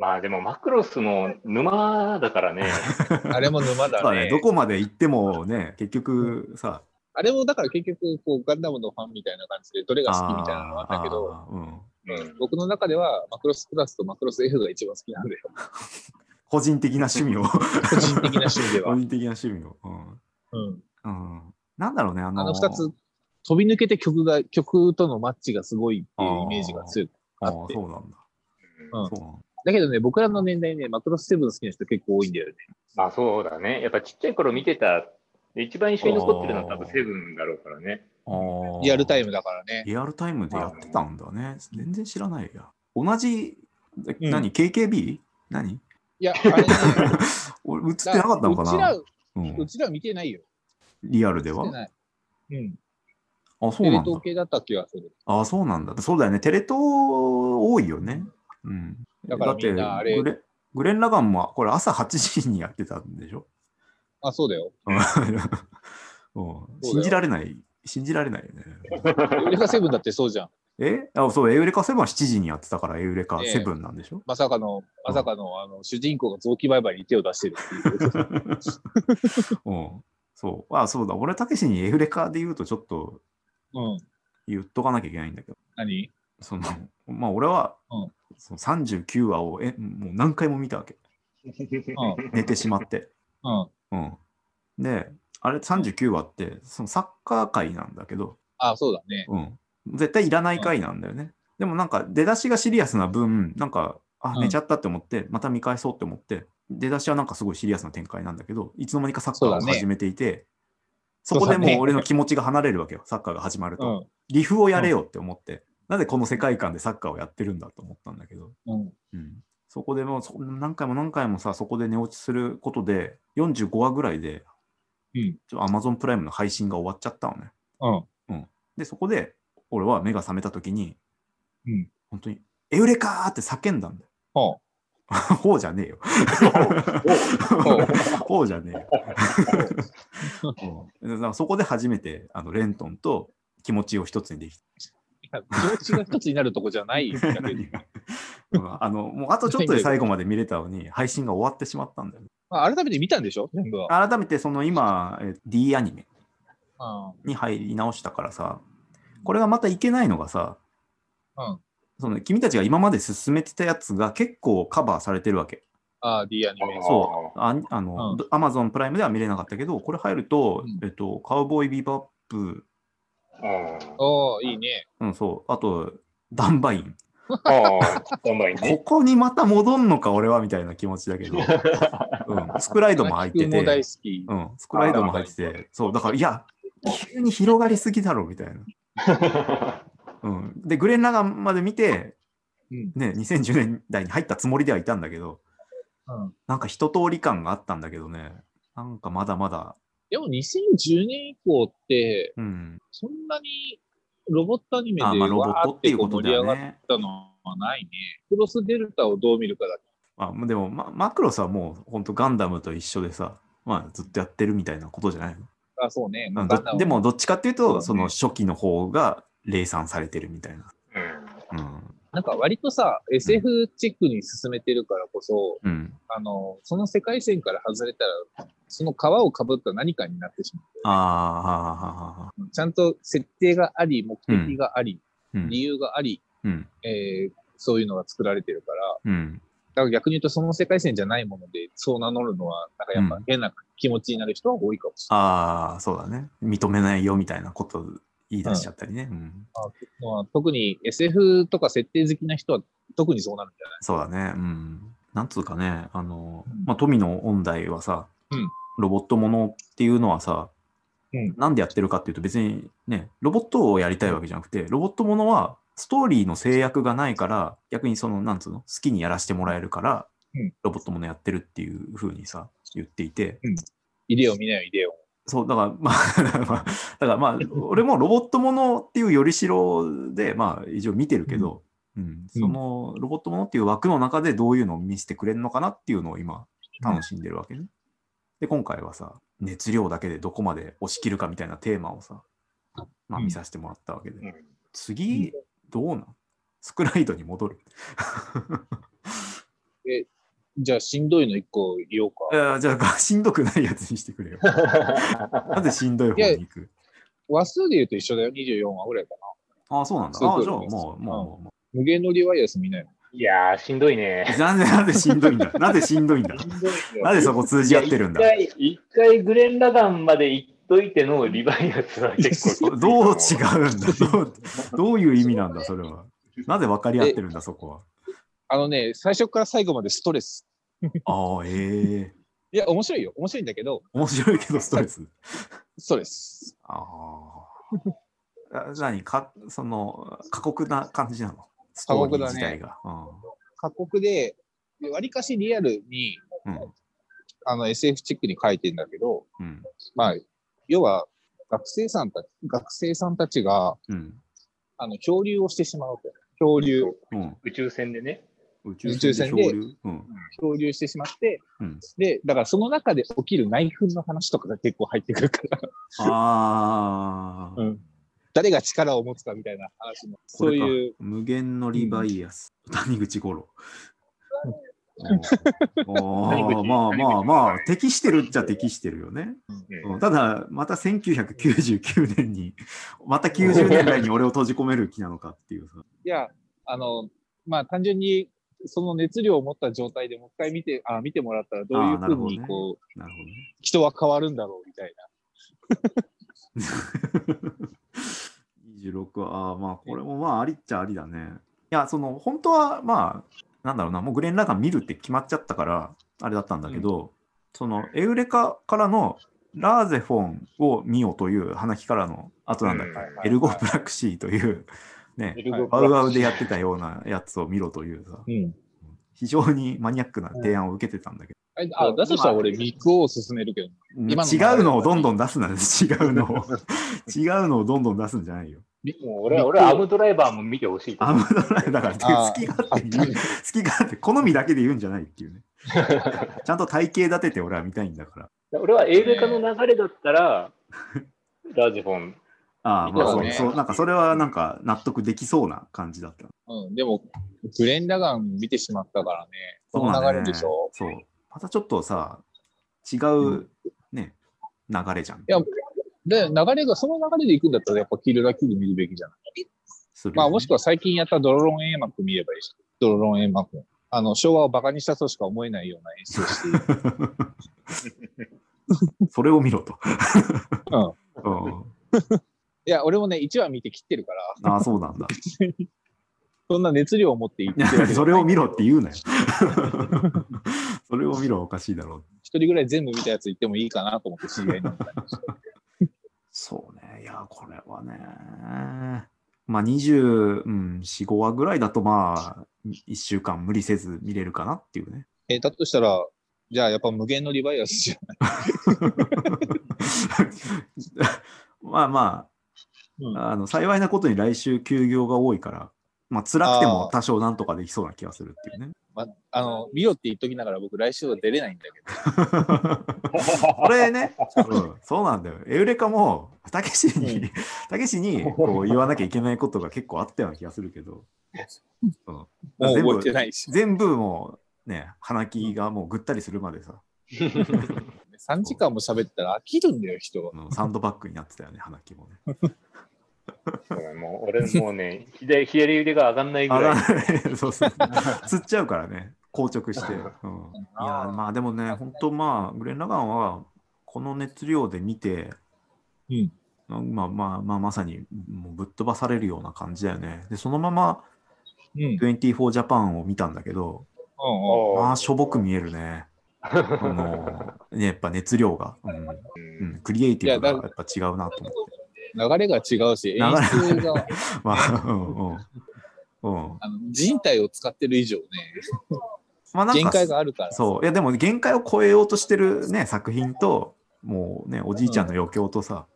まあでもマクロスも沼だからね。あれも沼だだね。ね、どこまで行ってもね、結局さ、あれもだから結局、こう、ガンダムのファンみたいな感じで、どれが好きみたいなのがあったけど、うん、うん僕の中ではマクロスプラスとマクロス F が一番好きなんだよ。個人的な趣味を。個人的な趣味では。個人的な趣味を。うん。うん。うん、なんだろうね、あのあの二つ、飛び抜けて曲が、曲とのマッチがすごいっていうイメージが強くあああって。そうなんだ。うんそうなんだだけどね、僕らの年代ね、マクロスセブン好きな人結構多いんだよね。まあそうだね。やっぱちっちゃい頃見てた、で一番印象に残ってるのは多分セブンだろうからね。あーリアルタイムだからね。リアルタイムでやってたんだね。全然知らないや。同じ、うん何 ?KKB? 何？いや、あれね、俺映ってなかったのかうちら、なううんちら見てないよ。リアルでは？うん。あ、そうテレなんだ。東系だった気がする。あ、そうなんだ。そうだよね。テレ東多いよね。うん。だからってみんなあれグレ、グレン・ラガンもこれ朝8時にやってたんでしょ？あ、そうだよ。信じられない。信じられないよね。エウレカセブンだってそうじゃん。え？あそう、エウレカセブンは7時にやってたから、エウレカええセブンなんでしょ、まさかの、まさかの、あの、主人公が臓器売買に手を出してるっていう。うん。そう。あ、そうだ。俺、たけしにエウレカで言うとちょっとうん。言っとかなきゃいけないんだけど、何？その、まあ、俺は、うんその39話をえもう何回も見たわけ。うん。寝てしまって。うん。うん。で、あれ39話って、そのサッカー界なんだけど、あ、そうだね。うん。絶対いらない回なんだよね。でもなんか出だしがシリアスな分、なんか、あ、うん寝ちゃったって思って、また見返そうって思って、出だしはなんかすごいシリアスな展開なんだけど、いつの間にかサッカーを始めていて、そこでもう俺の気持ちが離れるわけよ、サッカーが始まるうと。ん。リフをやれよって思って、なぜこの世界観でサッカーをやってるんだと思ったんだけど、うん。うん、そこでもうそ何回も何回もさ、そこで寝落ちすることで、45話ぐらいで、うん。ちょ Amazon プライムの配信が終わっちゃったのね。うん。で、そこで、俺は目が覚めたときに、うん。本当に、エウレカーって叫んだんだよ。ほ ほうじゃねえよ。ほう ほうじゃねえよ。そこで初めて、あの、レントンと気持ちを一つにできいや気持ちが一つになるとこじゃないよ。逆にた。うんあの、もうあとちょっとで最後まで見れたのに、配信が終わってしまったんだよね。まあ、改めて見たんでしょ？全部は。改めて、その今、え D アニメうん。に入り直したからさ、これがまたいけないのがさ、うん。その君たちが今まで進めてたやつが結構カバーされてるわけ。ああ、D アニメ。そう。ああの、うんアマゾンプライムでは見れなかったけど、これ入ると、うんえっと、カウボーイビバップ、うんああ、いいね。うん、そう、あと、ダンバイン。ああ、頑張りこね。こにまた戻んのか、俺は、みたいな気持ちだけど、うん、スクライドも入って君も大て、好き。うん、スクライドも入ってて、そう、だから、いや、急に広がりすぎだろ、みたいな。うん、で、グレン・ラガンまで見て、うんね、2010年代に入ったつもりではいたんだけど、うん。なんか一通り感があったんだけどね、なんかまだまだ、でも2010年以降って、うん、そんなにロボットアニメでットって盛り上がっね。たのはまあ、ないね。クロスデルタをどう見るかだけ。まあ、でも、ま、マクロスはもう本当ガンダムと一緒でさ、まあずっとやってるみたいなことじゃないの？あ、そうね。うんガンダムどでもどっちかっていうと、そねその初期の方が冷散されてるみたいな。うん。うん。なんか割とさ、SF チックに進めてるからこそ、うん。あの、その世界線から外れたら、その皮をかぶった何かになってしまああ、はあはあ。ちゃんと設定があり、目的があり、うん。理由があり、うん。えーそういうのが作られてるから、うん。だから逆に言うとその世界線じゃないものでそう名乗るのは、なんかやっぱ変な気持ちになる人は多いかもしれない。ああ、そうだね。認めないよみたいなこと言い出しちゃったりね。うん。まあ特に SF とか設定好きな人は特にそうなるんじゃない？そうだね。うん。なんつうかね、あのうん、まあ、富の音大はさ、うんロボットものっていうのはさ、うんなんでやってるかっていうと別にね、ロボットをやりたいわけじゃなくて、ロボットものはストーリーの制約がないから、逆にその、なんつうの、好きにやらせてもらえるから、うんロボットものやってるっていう風にさ、言っていて、イデオ見なよ、イデオ。そう、だから、まあ、だからまあ、俺もロボットものっていうよりしろで、まあ、一応見てるけど、うん、そのロボットものっていう枠の中でどういうのを見せてくれるのかなっていうのを今、楽しんでるわけね。で、今回はさ、熱量だけでどこまで押し切るかみたいなテーマをさ、まあ、うん。見させてもらったわけで。うん。次、どうなん？スクライドに戻る。じゃあしんどいの一個言おうかい。やじゃあ、しんどくないやつにしてくれよ。なぜしんどい方に行く？話数で言うと一緒だよ、24話ぐらいかな。ああ、そうなんだ。ああ、じゃあ、そうまあ、まあ、まあ、まあ。無限のリワイヤス見ないの。いやー、しんどいね。なんで、なんでしんどいんだ？なぜしんどいんだ？なぜそこ通じ合ってるんだ？一回、一回グレン・ラガンまで行っといてのリバイアスは結構どう違うんだ？どうどういう意味なんだ、それは。なぜ分かり合ってるんだ、そこは。あのね、最初から最後までストレス。ああ、ええいや、面白いよ。面白いんだけど、面白いけどストレス。ストレス。ああ。あ何か、その、過酷な感じなの？ストーリー自体が。過酷で、わりかしリアルに、うん。うん。あの SF チックに書いてんだけど、うん。まあ、要は、学生さんたち、学生さんたちが、うん。あの、漂流をしてしまうと。漂流、うん。宇宙船でね。宇宇宙船で漂流うん。漂流してしまって、うん。で、だからその中で起きる内紛の話とかが結構入ってくるから、ああ、うん。誰が力を持つかみたいな話も、そういう、無限のリバイアス。谷口五郎。おー。谷口。まあまあまあ、適してるっちゃ適してるよね。ただ、また1999年に、また90年代に俺を閉じ込める気なのかっていうさ。いや、あの、まあ単純に、その熱量を持った状態でもう一回見て、あ見てもらったらどういうふうに、こう、なるほどね。人は変わるんだろうみたい26 は、あーまあ、これもまあ、ありっちゃありだね。いや、その、本当は、まあ、なんだろうな、もうグレン・ラガン見るって決まっちゃったから、あれだったんだけど、その、エウレカからのラーゼフォンを見よという花木からの後なんだっけ、うんな。エルゴ・プラクシーという、ねエ、ルゴワウワウでやってたようなやつを見ろというさ、うん。非常にマニアックな提案を受けてたんだけあ、だとしたら俺、ミクを勧めるけど。違うのをどんどん出すな、違うのを。違うのをどんどん出すんじゃないよ。もう俺は、俺はアムドライバーも見てほしいと思う。アムドライだから、あー好き勝手言う、好き勝手、好みだけで言うんじゃないっていうね。ちゃんと体型立てて俺は見たいんだから。俺はエウレカの流れだったら、ラージフォン。ああ、まあそうう、そねそう、なんかそれはなんか納得できそうな感じだった。うん。でも、グレン・ラガン見てしまったからね。その流れでしょそう。またちょっとさ、違うね、流れじゃん。いやで、流れが、その流れで行くんだったら、やっぱキルラキル見るべきじゃない？ねまあ、もしくは最近やったドロロン・エーマック見ればいいし。ドロロン・エーマック。あの、昭和をバカにしたとしか思えないような演出をしている。それを見ろと。うん。うんいや、俺もね、1話見て切ってるから、ああ、そうなんだ。そんな熱量を持って言ってる それを見ろって言うなよ。それを見ろおかしいだろう。一人ぐらい全部見たやつ言ってもいいかなと思って知り合いにそうね。いや、これはね。まあ、24、うん、4、5話ぐらいだと、まあ、1週間無理せず見れるかなっていうね。えーだとしたら、じゃあやっぱ無限のリバイアスじゃない。まあまうんあ、あの幸いなことに来週休業が多いから、まあ辛くても多少なんとかできそうな気がするっていうね。まあの、見ろって言っときながら僕来週は出れないんだけど。これね、うん、そうなんだよ。エウレカも、たけしうに、たけしにこう言わなきゃいけないことが結構あったような気がするけど、うん、もう覚えてないし。全部もうね、鼻気がもうぐったりするまでさ、3時間も喋ったら飽きるんだよ、人は。うんサンドバッグになってたよね、鼻気もね。もう俺もうね、左左腕が上がんないぐあらい。らそうそう。釣っちゃうからね、硬直して。うん、いや、まあでもね、本当まあ、グレン・ラガンは、この熱量で見て、うん。まあまあまあ、まさにもうぶっ飛ばされるような感じだよね。で、そのままうん。うん24ジャパンを見たんだけど、うんまあ、しょぼく見えるね。あのねやっぱ熱量が、うんううんん、クリエイティブがやっぱ違うなと思って。流れが違うし、演出が まあ、うんうん。うん。あの人体を使ってる以上ね、まあなんか限界があるから。そう。いや、でも限界を超えようとしてるね、作品と、もうね、おじいちゃんの余興とさ、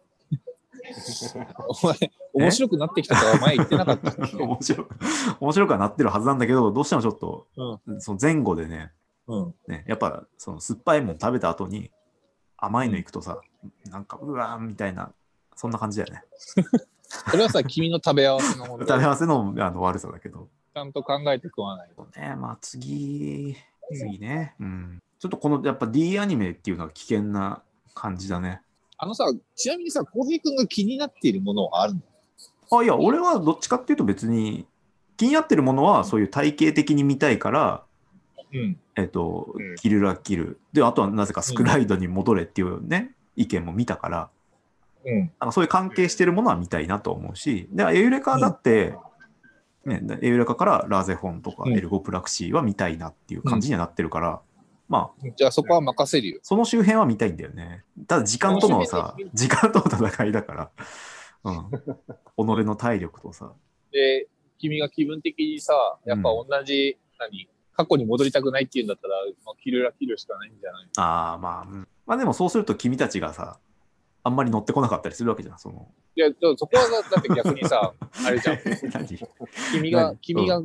お前、面白くなってきたとは前言ってなかったっけ 面白く、面白くはなってるはずなんだけど、どうしてもちょっと、うんその前後でね、うん。ね、やっぱ、その酸っぱいもん食べた後に、甘いのいくとさ、なんか、うわーみたいな、そんな感じだよね。それはさ、君の食べ合わせの問食べ題。合わせのあの悪さだけど。ちゃんと考えて食わないと。ね、まあ次、次ね、うん。ちょっとこの、やっぱ D アニメっていうのは危険な感じだね。あのさ、ちなみにさ、浩平君が気になっているものはあるの？あ、いや、俺はどっちかっていうと別に、気になってるものはそういう体系的に見たいから、うん。えっとうん、キルラキル。で、あとはなぜかスクライドに戻れっていうね、意見も見たから、うん。なんかそういう関係してるものは見たいなと思うし、で、エウレカだって、ね、エウレカからラーゼフォンとかうんエルゴプラクシーは見たいなっていう感じにはなってるから、まあ、じゃあそこは任せるよ。その周辺は見たいんだよね。ただ時間とのさ時間との戦いだから、うん。己の体力とさ、で、君が気分的にさ、やっぱ同じ、何、過去に戻りたくないっていうんだったら、まあ、キルラキルしかないんじゃないああ、まあ、うんまあでもそうすると君たちがさ、あんまり乗ってこなかったりするわけじゃん、その。いや、そこはだだって逆にさ、あれじゃん。何？君が何、君が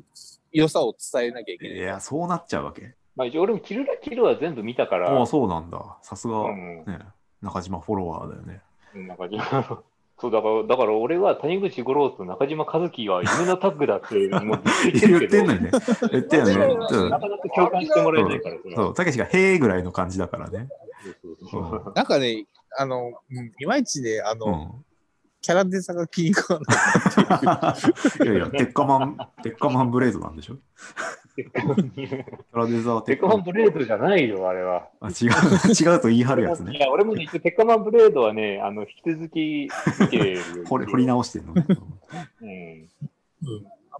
良さを伝えなきゃいけない。いや、そうなっちゃうわけ。まあ、一応俺もキルラキルは全部見たから、ああ、そうなんだ。さすが、うんね、中島フォロワーだよね。中島そうだから、だから俺は谷口五郎と中島和樹は夢のタッグだってもう ず言っててるけどんのにね。言ってんのにね。うんなかなか共感してもらえないから、そう、たけしがへーぐらいの感じだからね。そうそうそうなんかね、あの、うんいまいちね、あの、うん。キャラデザが気に食わない。いやいや、鉄火マン、鉄火マンブレードなんでしょ？キャラデザーテッカマンブレードじゃないよ、あれは。あ違う、違うと言い張るやつね。いや、俺もね、一応テッカマンブレードはね、あの、引き続き見てるよ。掘り掘り直してんのね。うん。うん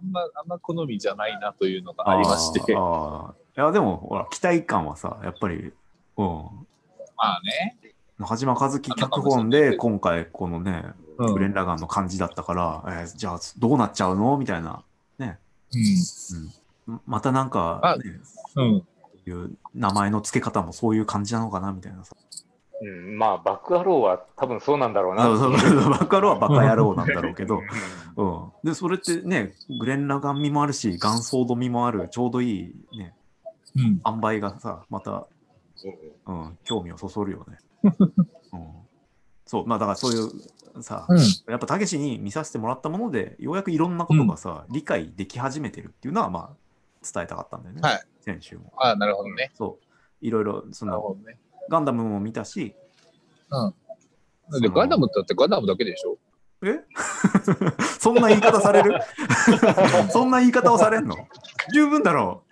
あんま、あんま好みじゃないなというのがありまして。まあーあー。いや、でも、ほら、期待感はさ、やっぱり、うん。あね。中島和樹脚本で、今回、このね、うん。グレン・ラガンの感じだったから、えーじゃあ、どうなっちゃうの？みたいな。うん。またなんか、あね、うん。うん。いう名前の付け方もそういう感じなのかなみたいなさ。うん、まあ、バックアローは多分そうなんだろうな。そうそうそう バカロはバカ野郎なんだろうけど、う んうん。で、それってね、グレン・ラガン味もあるし、ガンソード味もある、ちょうどいいね、うん。塩梅がさ、また、うん、興味をそそるよね。うん、そう、まあだからそういうさ、うん。やっぱたけしに見させてもらったもので、ようやくいろんなことがさ、理解でき始めてるっていうのは、まあ、伝えたかったんだよね。はい。先週も。ああ、なるほどね。そう。いろいろ、その。ガンダムも見たし、うん。で、ガンダムってだってガンダムだけでしょ？え？そんな言い方される？そんな言い方をされんの？十分だろ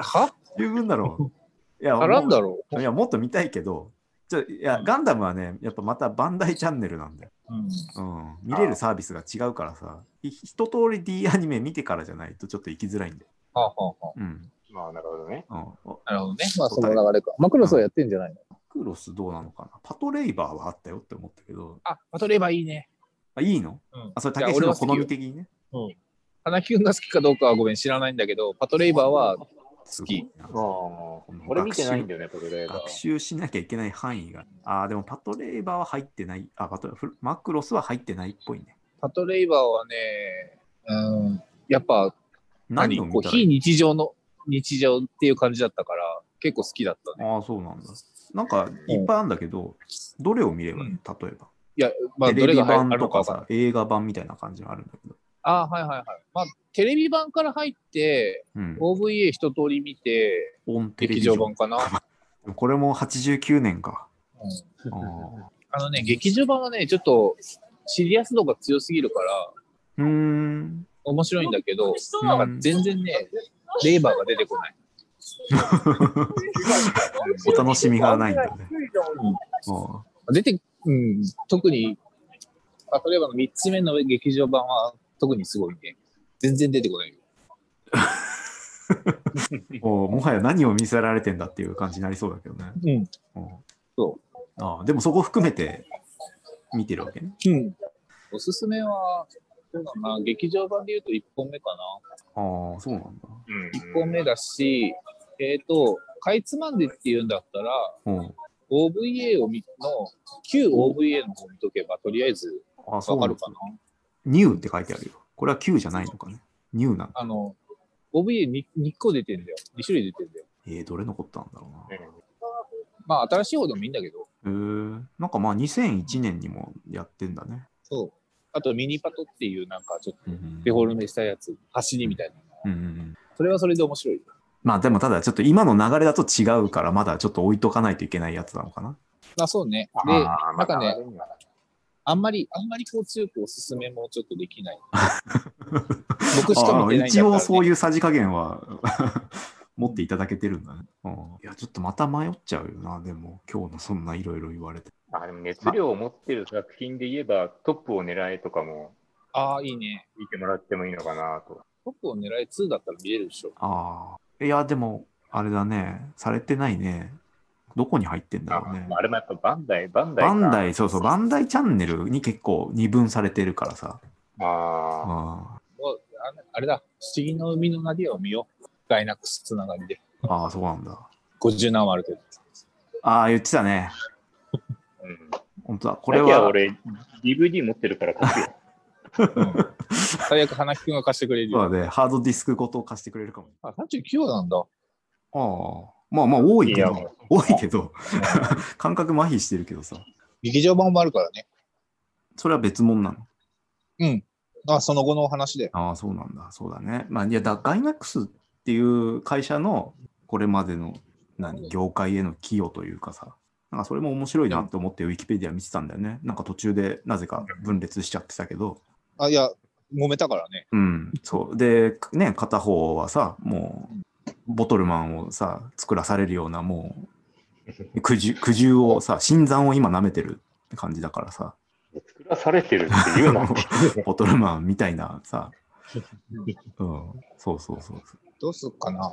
は？う十分だろういや、あらんもだろういやもっと見たいけど、ちょいや、ガンダムはね、やっぱまたバンダイチャンネルなんだよ。う。うん。うん。見れるサービスが違うからさ、い一通り D アニメ見てからじゃないとちょっと行きづらいんだよ。はあ、はあはあ、うん。まあ、なるほどね。うん。おなるほどね。まあ、その流れか。マクロスはやってんじゃないの？クロスどうなのかな？パトレイバーはあったよって思ったけど、あ、パトレーバーいいね。あ、いいの？うん。あ、それ、たいやけしの好み的にね。うん。花木くんが好きかどうかはごめん知らないんだけど、パトレイバーは好き。ああ俺見てないんだよね、これで。学習しなきゃいけない範囲が。ああ、でもパトレイバーは入ってない。あ、パトマクロスは入ってないっぽいね。パトレイバーはね、うん。やっぱ、何こう非日常の日常っていう感じだったから、結構好きだったね。ああ、そうなんだ。なんかいっぱいあるんだけど、どれを見ればいい？の例えば。いや、まあ、テレビどれが入あ版とか。さ、映画版みたいな感じがあるんだけど。あはいはいはい。まあ、テレビ版から入って、うん。OVA 一通り見て、劇場版かな。これも89年か。うんあのね、劇場版はね、ちょっとシリアス度が強すぎるから、うーん。面白いんだけど、うんなんか全然ね、レーバーが出てこない。お楽しみがないんだね。あ出て、うん、特に、あ例えばの3つ目の劇場版は特にすごいね。全然出てこないよ。ーもうもはや何を見せられてんだっていう感じになりそうだけどね。うん。うんそあーでもそこ含めて見てるわけ？ね。うん。おすすめは、そうだな、劇場版で言うと1本目かな。ああ、そうなんだ。うん1本目だし、えっ、と、かいつまんでっていうんだったら、うん。OVA を見の、旧 OVA の方見とけば、とりあえずわかるかな。ニューって書いてあるよ。これは9じゃないのかね。ニューな。あの、OVA2 2個出てんだよ。2種類出てんだよ。えー、どれのことなんだろうな。まあ、新しい方でもいいんだけど、えー、なんかまあ2001年にもやってんだね。そう。あと、ミニパトっていう、なんかちょっとデフォルメしたやつ、走りみたいな。うんうんうんそれはそれで面白い。まあでもただちょっと今の流れだと違うからまだちょっと置いとかないといけないやつなのかな。あ、そうね。で、なんかね、またあんまり、あんまりこう強くおすすめもちょっとできない。僕しか見てないんだね。応そういうさじ加減は 持っていただけてるんだね。うんいや、ちょっとまた迷っちゃうよな、でも今日のそんないろいろ言われて。あでも熱量を持ってる作品で言えば、トップを狙えとかもああ、いいね。見てもらってもいいのかなと。トップを狙い2だったら見れるでしょ。ああ。いや、でも、あれだね、されてないね。どこに入ってんだあろうね。あれもやっぱバンダイ、バンダイか。バンダイ、そうそう、バンダイチャンネルに結構二分されてるからさ。ああ。あもうあれだ、不思議の海のナディアを見よう。ガイナックスつながりで。ああ、そうなんだ。50何話あるけど。ああ、言ってたね。うん、本当だ。ここれは、俺、DVD 持ってるから貸すよ。最悪、花木くんが貸してくれるよ。そうだね、ハードディスクごと貸してくれるかも。あ、39話なんだ。ああ、まあまあ多いけど多いけど、感覚麻痺してるけどさ。劇場版もあるからね。それは別物なの？うん。あ、その後のお話で。ああ、そうなんだ。そうだね。まあ、いや、だガイナックスっていう会社のこれまでの何業界への寄与というかさ、なんかそれも面白いなって思ってウィキペディア見てたんだよね。なんか途中でなぜか分裂しちゃってたけど、あ、いや、揉めたからね。うん、そう。で、ね、片方はさ、もう、ボトルマンをさ、作らされるような、もう、苦渋苦渋をさ、新参を今舐めてるって感じだからさ、作らされてるっていうのは、ボトルマンみたいなさ、うん、そうそうそう。どうすっかな。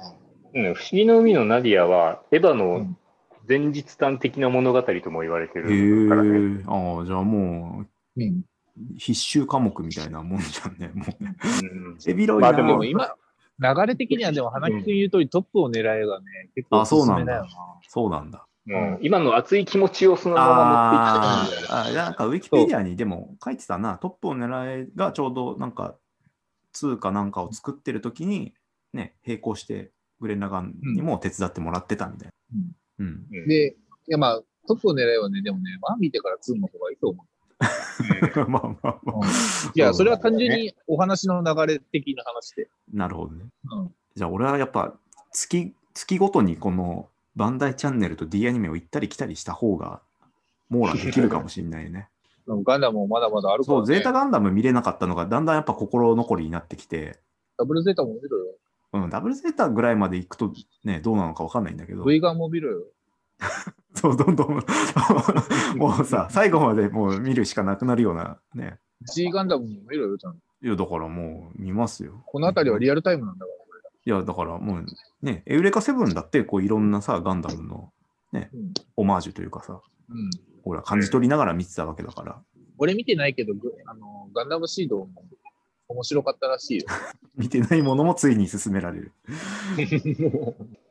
うん不思議の海のナディアは、エヴァうのん前日譚的な物語とも言われてへるからね。えああ、じゃあもうん。う、必修科目みたいなもんじゃんね、もうね。うん背広いな。まあでも今、流れ的にはでも花木くん言う通りトップを狙えがね、結構おあ、すそうなんだすめだよな。。そうなんだ。もう今の熱い気持ちをそのまま持っていきたいんだよね。あなんかウィキペディアにでも書いてたな、トップを狙えがちょうどなんか通貨なんかを作ってる時に、ね、並行してグレン・ラガンにも手伝ってもらってたみたいな。うん。うんで、いやまあ、トップを狙えばね、でもね、1見てから2の方がいいと思う。まあまあまあ。いや、それは単純にお話の流れ的な話で。なるほどね。うん。じゃあ俺はやっぱ月、月ごとにこのバンダイチャンネルと D アニメを行ったり来たりした方が網羅できるかもしれないね。ガンダムもまだまだあるから、ね。そう、ゼータガンダム見れなかったのがだんだんやっぱ心残りになってきて、ダブルゼータも見ろよ。うん、ダブルゼータぐらいまで行くとね、どうなのかわかんないんだけど、V ガンも見ろよ。そう、どんどん、もうさ、最後までもう見るしかなくなるようなね。G ガンダムも見ろよ、ちゃんと。いや、だからもう見ますよ。この辺りはリアルタイムなんだから。いや、だからもうね、エウレカセブンだって、こういろんなさ、ガンダムのうん。オマージュというかさ、うん。ほら、感じ取りながら見てたわけだから、俺見てないけど、ぐあのガンダムシードも面白かったらしいよ。見てないものもついに進められる。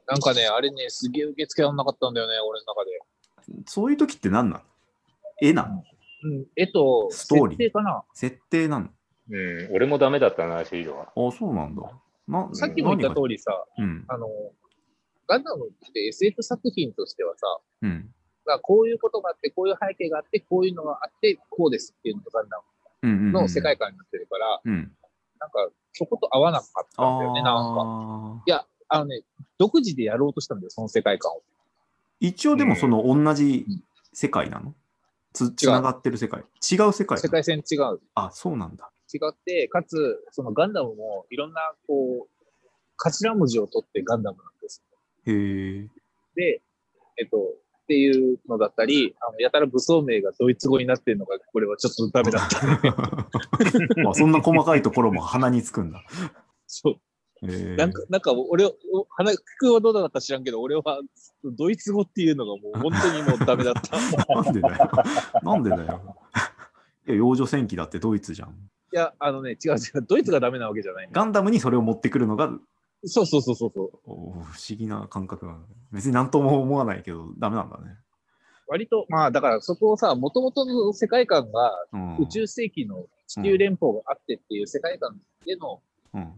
なんかね、あれね、すげえ受け付けられなかったんだよね、俺の中で。そういう時って何なの？絵なの？うん、絵とストーリー？設定かな。設定なの？うん、俺もダメだったな、シードは。あ、そうなんだ。なさっきも言った通りさ、うん。あの、ガンダムって SF 作品としてはさ、うん。まあこういうことがあって、こういう背景があって、こういうのがあって、こうですっていうのがガンダうんうんうん。ムの世界観になってるから、うん。なんかそこと合わなかったんだよね、なんか。ああ。いや、あのね、独自でやろうとしたんだよ、その世界観を。一応でもその同じ世界なの？つ、つながってる世界？違う世界世界線違う。あ、そうなんだ。違って、かつ、そのガンダムもいろんな、こう、頭文字を取ってガンダムなんです。へえ。で、えっと、っていうのだったり、あのやたら武装名がドイツ語になってるのが、これはちょっとダメだったね。まあそんな細かいところも鼻につくんだ。そう。なんか、なんか俺、お花、聞くはどうだったか知らんけど、俺はドイツ語っていうのがもう本当にもうダメだった。なんでだよ。なんでだよ。いや、幼女戦記だってドイツじゃん。いや、あのね、違う違う、ドイツがダメなわけじゃない、ね。ガンダムにそれを持ってくるのがそうそうそうそうそう。お不思議な感覚なの。別になんとも思わないけど、ダメなんだね。割と、まあだからそこをさ、もともとの世界観がうん、宇宙世紀の地球連邦があってっていう世界観での、うん。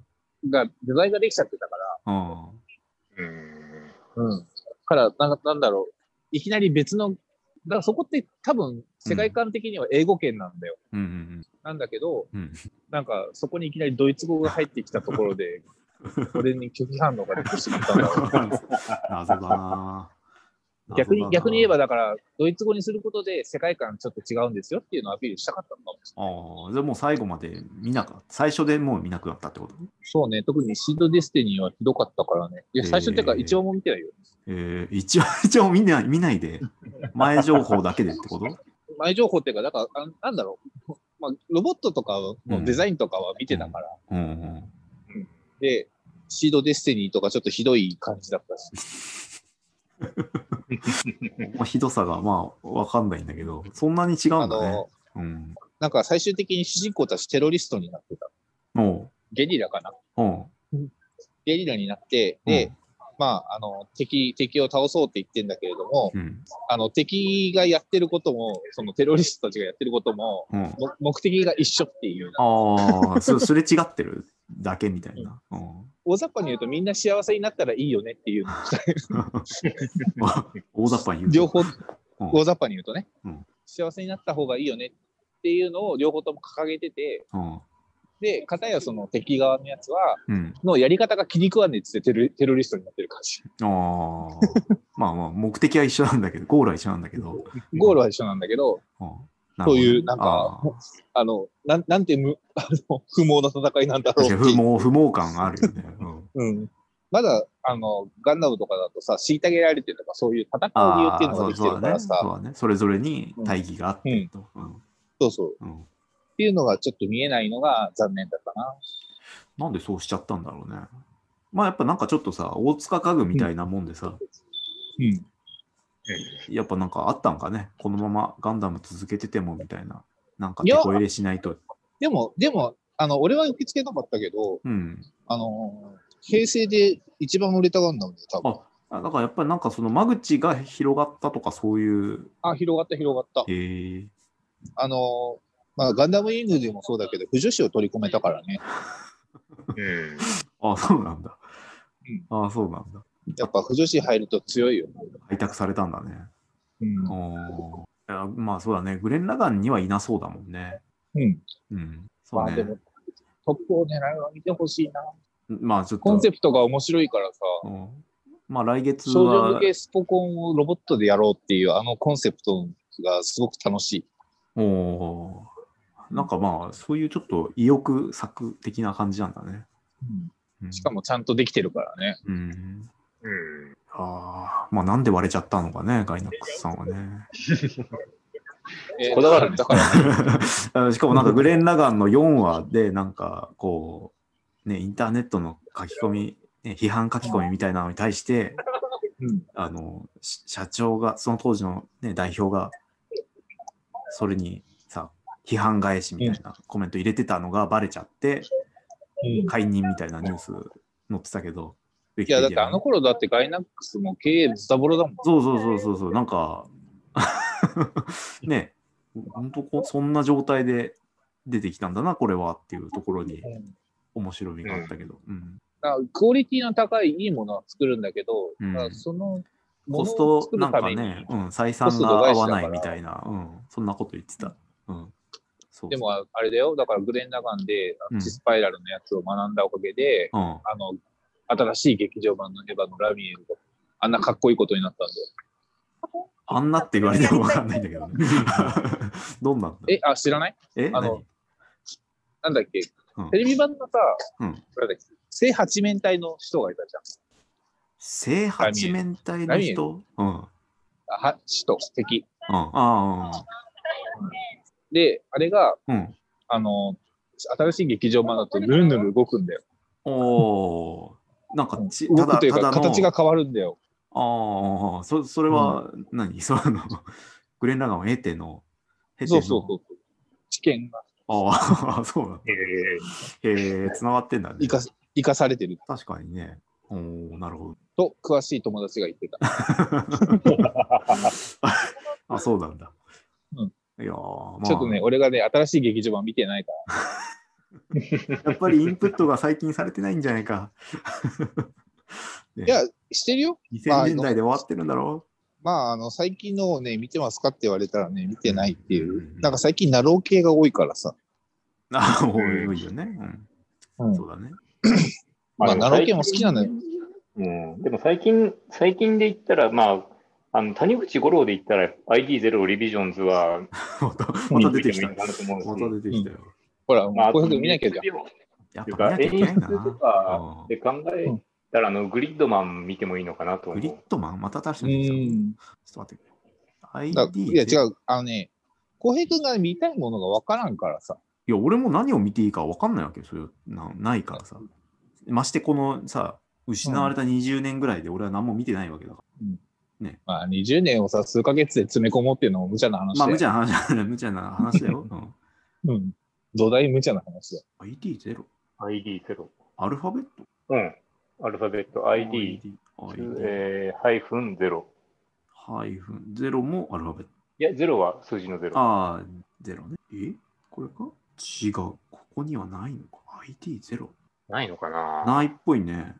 が、デザインができちゃってたかうん。うん。ら、うん。から、なんなんだろう、いきなり別の、だからそこって多分世界観的には英語圏なんだよ。うんうんなんだけど、うん。うん。なんかそこにいきなりドイツ語が入ってきたところで、俺に拒否反応が出てしまったんだろう。謎だな逆に、逆に言えば、だ。だから、ドイツ語にすることで世界観ちょっと違うんですよっていうのをアピールしたかったのかもしれない。ああ、じゃあもう最後まで見なかった。最初でもう見なくなったってこと？そうね、特にシードデスティニーはひどかったからね。いや、最初っていうか、一応も見てないよ。えー、一応、一応見ない見ないで、前情報だけでってこと？前情報っていうか、だから、あなんだろう。まあ、ロボットとかのデザインとかは見てたから。うんうん。で、シードデスティニーとかちょっとひどい感じだったし。まあ、ひどさがまあわかんないんだけど、そんなに違うあんだねの。、うん。なんか最終的に主人公たちテロリストになってた。もゲリラかな。ゲリラになって、で、まあ、あの、敵、敵を倒そうって言ってんだけれども、うん。あの、敵がやってることも、そのテロリストたちがやってることも、うん。も目的が一緒っていう。ああ、すすれ違ってる？だけみたいな。うん。大雑把に言うとみんな幸せになったらいいよねっていう のを大雑把に言うと。両方、うん大雑把に言うとね、うん幸せになった方がいいよねっていうのを両方とも掲げてて、うん。で、片やその敵側のやつは、うん。のやり方が気に食わねえっつってテロテロリストになってる感じ。ああ。まあまあ、目的は一緒なんだけど、ゴールは一緒なんだけど。ゴールは一緒なんだけど、うんそういうなんかあの、なんなんてむ あの不毛な戦いなんだろう不毛、不毛感あるよね。うんうん。まだ、あの、ガンダムとかだとさ、虐げられてるとか、そういう戦う理由っていうのができてるからさ、そうだね。それぞれに大義があってと。うんそうそう。うんっていうのがちょっと見えないのが残念だったな。なんでそうしちゃったんだろうね。まあやっぱなんかちょっとさ、大塚家具みたいなもんでさ、うん。やっぱなんかあったんかね？このままガンダム続けててもみたいな。なんか手こ入れしないと。でも、でも、あの、俺は受け付けなかったけど、うん。あの、平成で一番売れたガンダムで多分。あだからやっぱりなんかその間口が広がったとかそういう。あ、広がった広がった。へえあの、まあ、ガンダムイングでもそうだけど、不女子を取り込めたからね。うん。あ、そうなんだ。あそうなんだ。やっぱ不女子入ると強いよ。開拓されたんだね。うん。まあそうだね。グレン・ラガンにはいなそうだもんね。うん。うん。そうね。まあでも、トップを狙うの見てほしいな。まあちょっと。コンセプトが面白いからさ、うんまあ来月少女は向けスポコンをロボットでやろうっていうあのコンセプトがすごく楽しい。おーなんかまあ、そういうちょっと意欲作的な感じなんだね。うんしかもちゃんとできてるからね。うん。うん。ああ、まあなんで割れちゃったのかね、ガイナックスさんはね。え ーこだわるだから、しかもなんかグレン・ラガンの4話で、なんかこう、ね、インターネットの書き込み、ね、批判書き込みみたいなのに対して、うんあの、し社長が、その当時の、ね、代表が、それにさ、批判返しみたいなコメント入れてたのがバレちゃって、うん解任みたいなニュース載ってたけど、いいや、だってあの頃だってガイナックスも経営ズタボロだもん。そうそうそうそうそう、なんか、ね、本当こそんな状態で出てきたんだな、これはっていうところにうん。面白みがあったけど。うん。だからクオリティの高いいいものは作るんだけど、うん。そのもコストなんかね、うん、採算が合わないみたいな、うん、そんなこと言ってた。うん。そうでもあれだよ、だからグレン・ラガンでうん。チスパイラルのやつを学んだおかげで、うん。あの、新しい劇場版のエヴァのラミエルがあんなかっこいいことになったんだよ。あんなって言われてもわかんないんだけどね。どんなんだえ、あ、知らない？えあのなんだっけ、うんテレビ版のさ、うんなんだっけ？正八面体の人がいたじゃん。正八面体の人？うん。うん。あは人、敵。あで、あれが、あ、うん。あの、新しい劇場版だとぬるぬる動くんだよ。おーなんかち、動くというか、ただの形が変わるんだよ。ああ、そそれは何、その、グレン・ラガンを得ての、経てのそうそうそう。知見がああ、そうなんだ。えへえ、つながってんだね生。かす生かされてる確かにね。おおなるほど。と、詳しい友達が言ってた。あ、そうなんだ。うんいやちょっとね、俺がね、新しい劇場版見てないから。やっぱりインプットが最近されてないんじゃないか。ねいや、してるよ。2000年代で終わってるんだろまあ、あの、最近のをね、見てますかって言われたらね、見てないっていう。うんなんか最近、なろう系が多いからさ。ああ、多いよね。うん。うんそうだね。まあ、なろう系も好きなんだよ。うん、でも最近、最近で言ったら、まあ、あの谷口五郎で言ったら ID0 リビジョンズはまたまた出てきた。また出てきたよ。ほら、まあ、こういうふう見なきゃじゃん。やっというかぱ見なきゃいけないんだ演出とかな。で考えたら、あのグリッドマン見てもいいのかなとグリッ。ドマンまた確かうに。ちょん。っと待って ID いや、違う。あのね、浩平君が見たいものがわからんからさ。いや、俺も何を見ていいか分かんないわけよ。それなないからさ。ましてこのさ、失われた20年ぐらいで俺は何も見てないわけだかまあ、20年をさ、数ヶ月で詰め込もうっていうのも無茶な話ら。まあ、だよ。無茶な話だ無茶な話だよ。うん、うん。土台無茶な話だよ。ID0。ID0。アルファベット？うん。アルファベット ID、ID えー、ハイフン0。ハイフン0もアルファベット。いや、0は数字の0。ああ、0ね。え？これか？違う。ここにはないのか。ID0。ないのかな？ないっぽいね。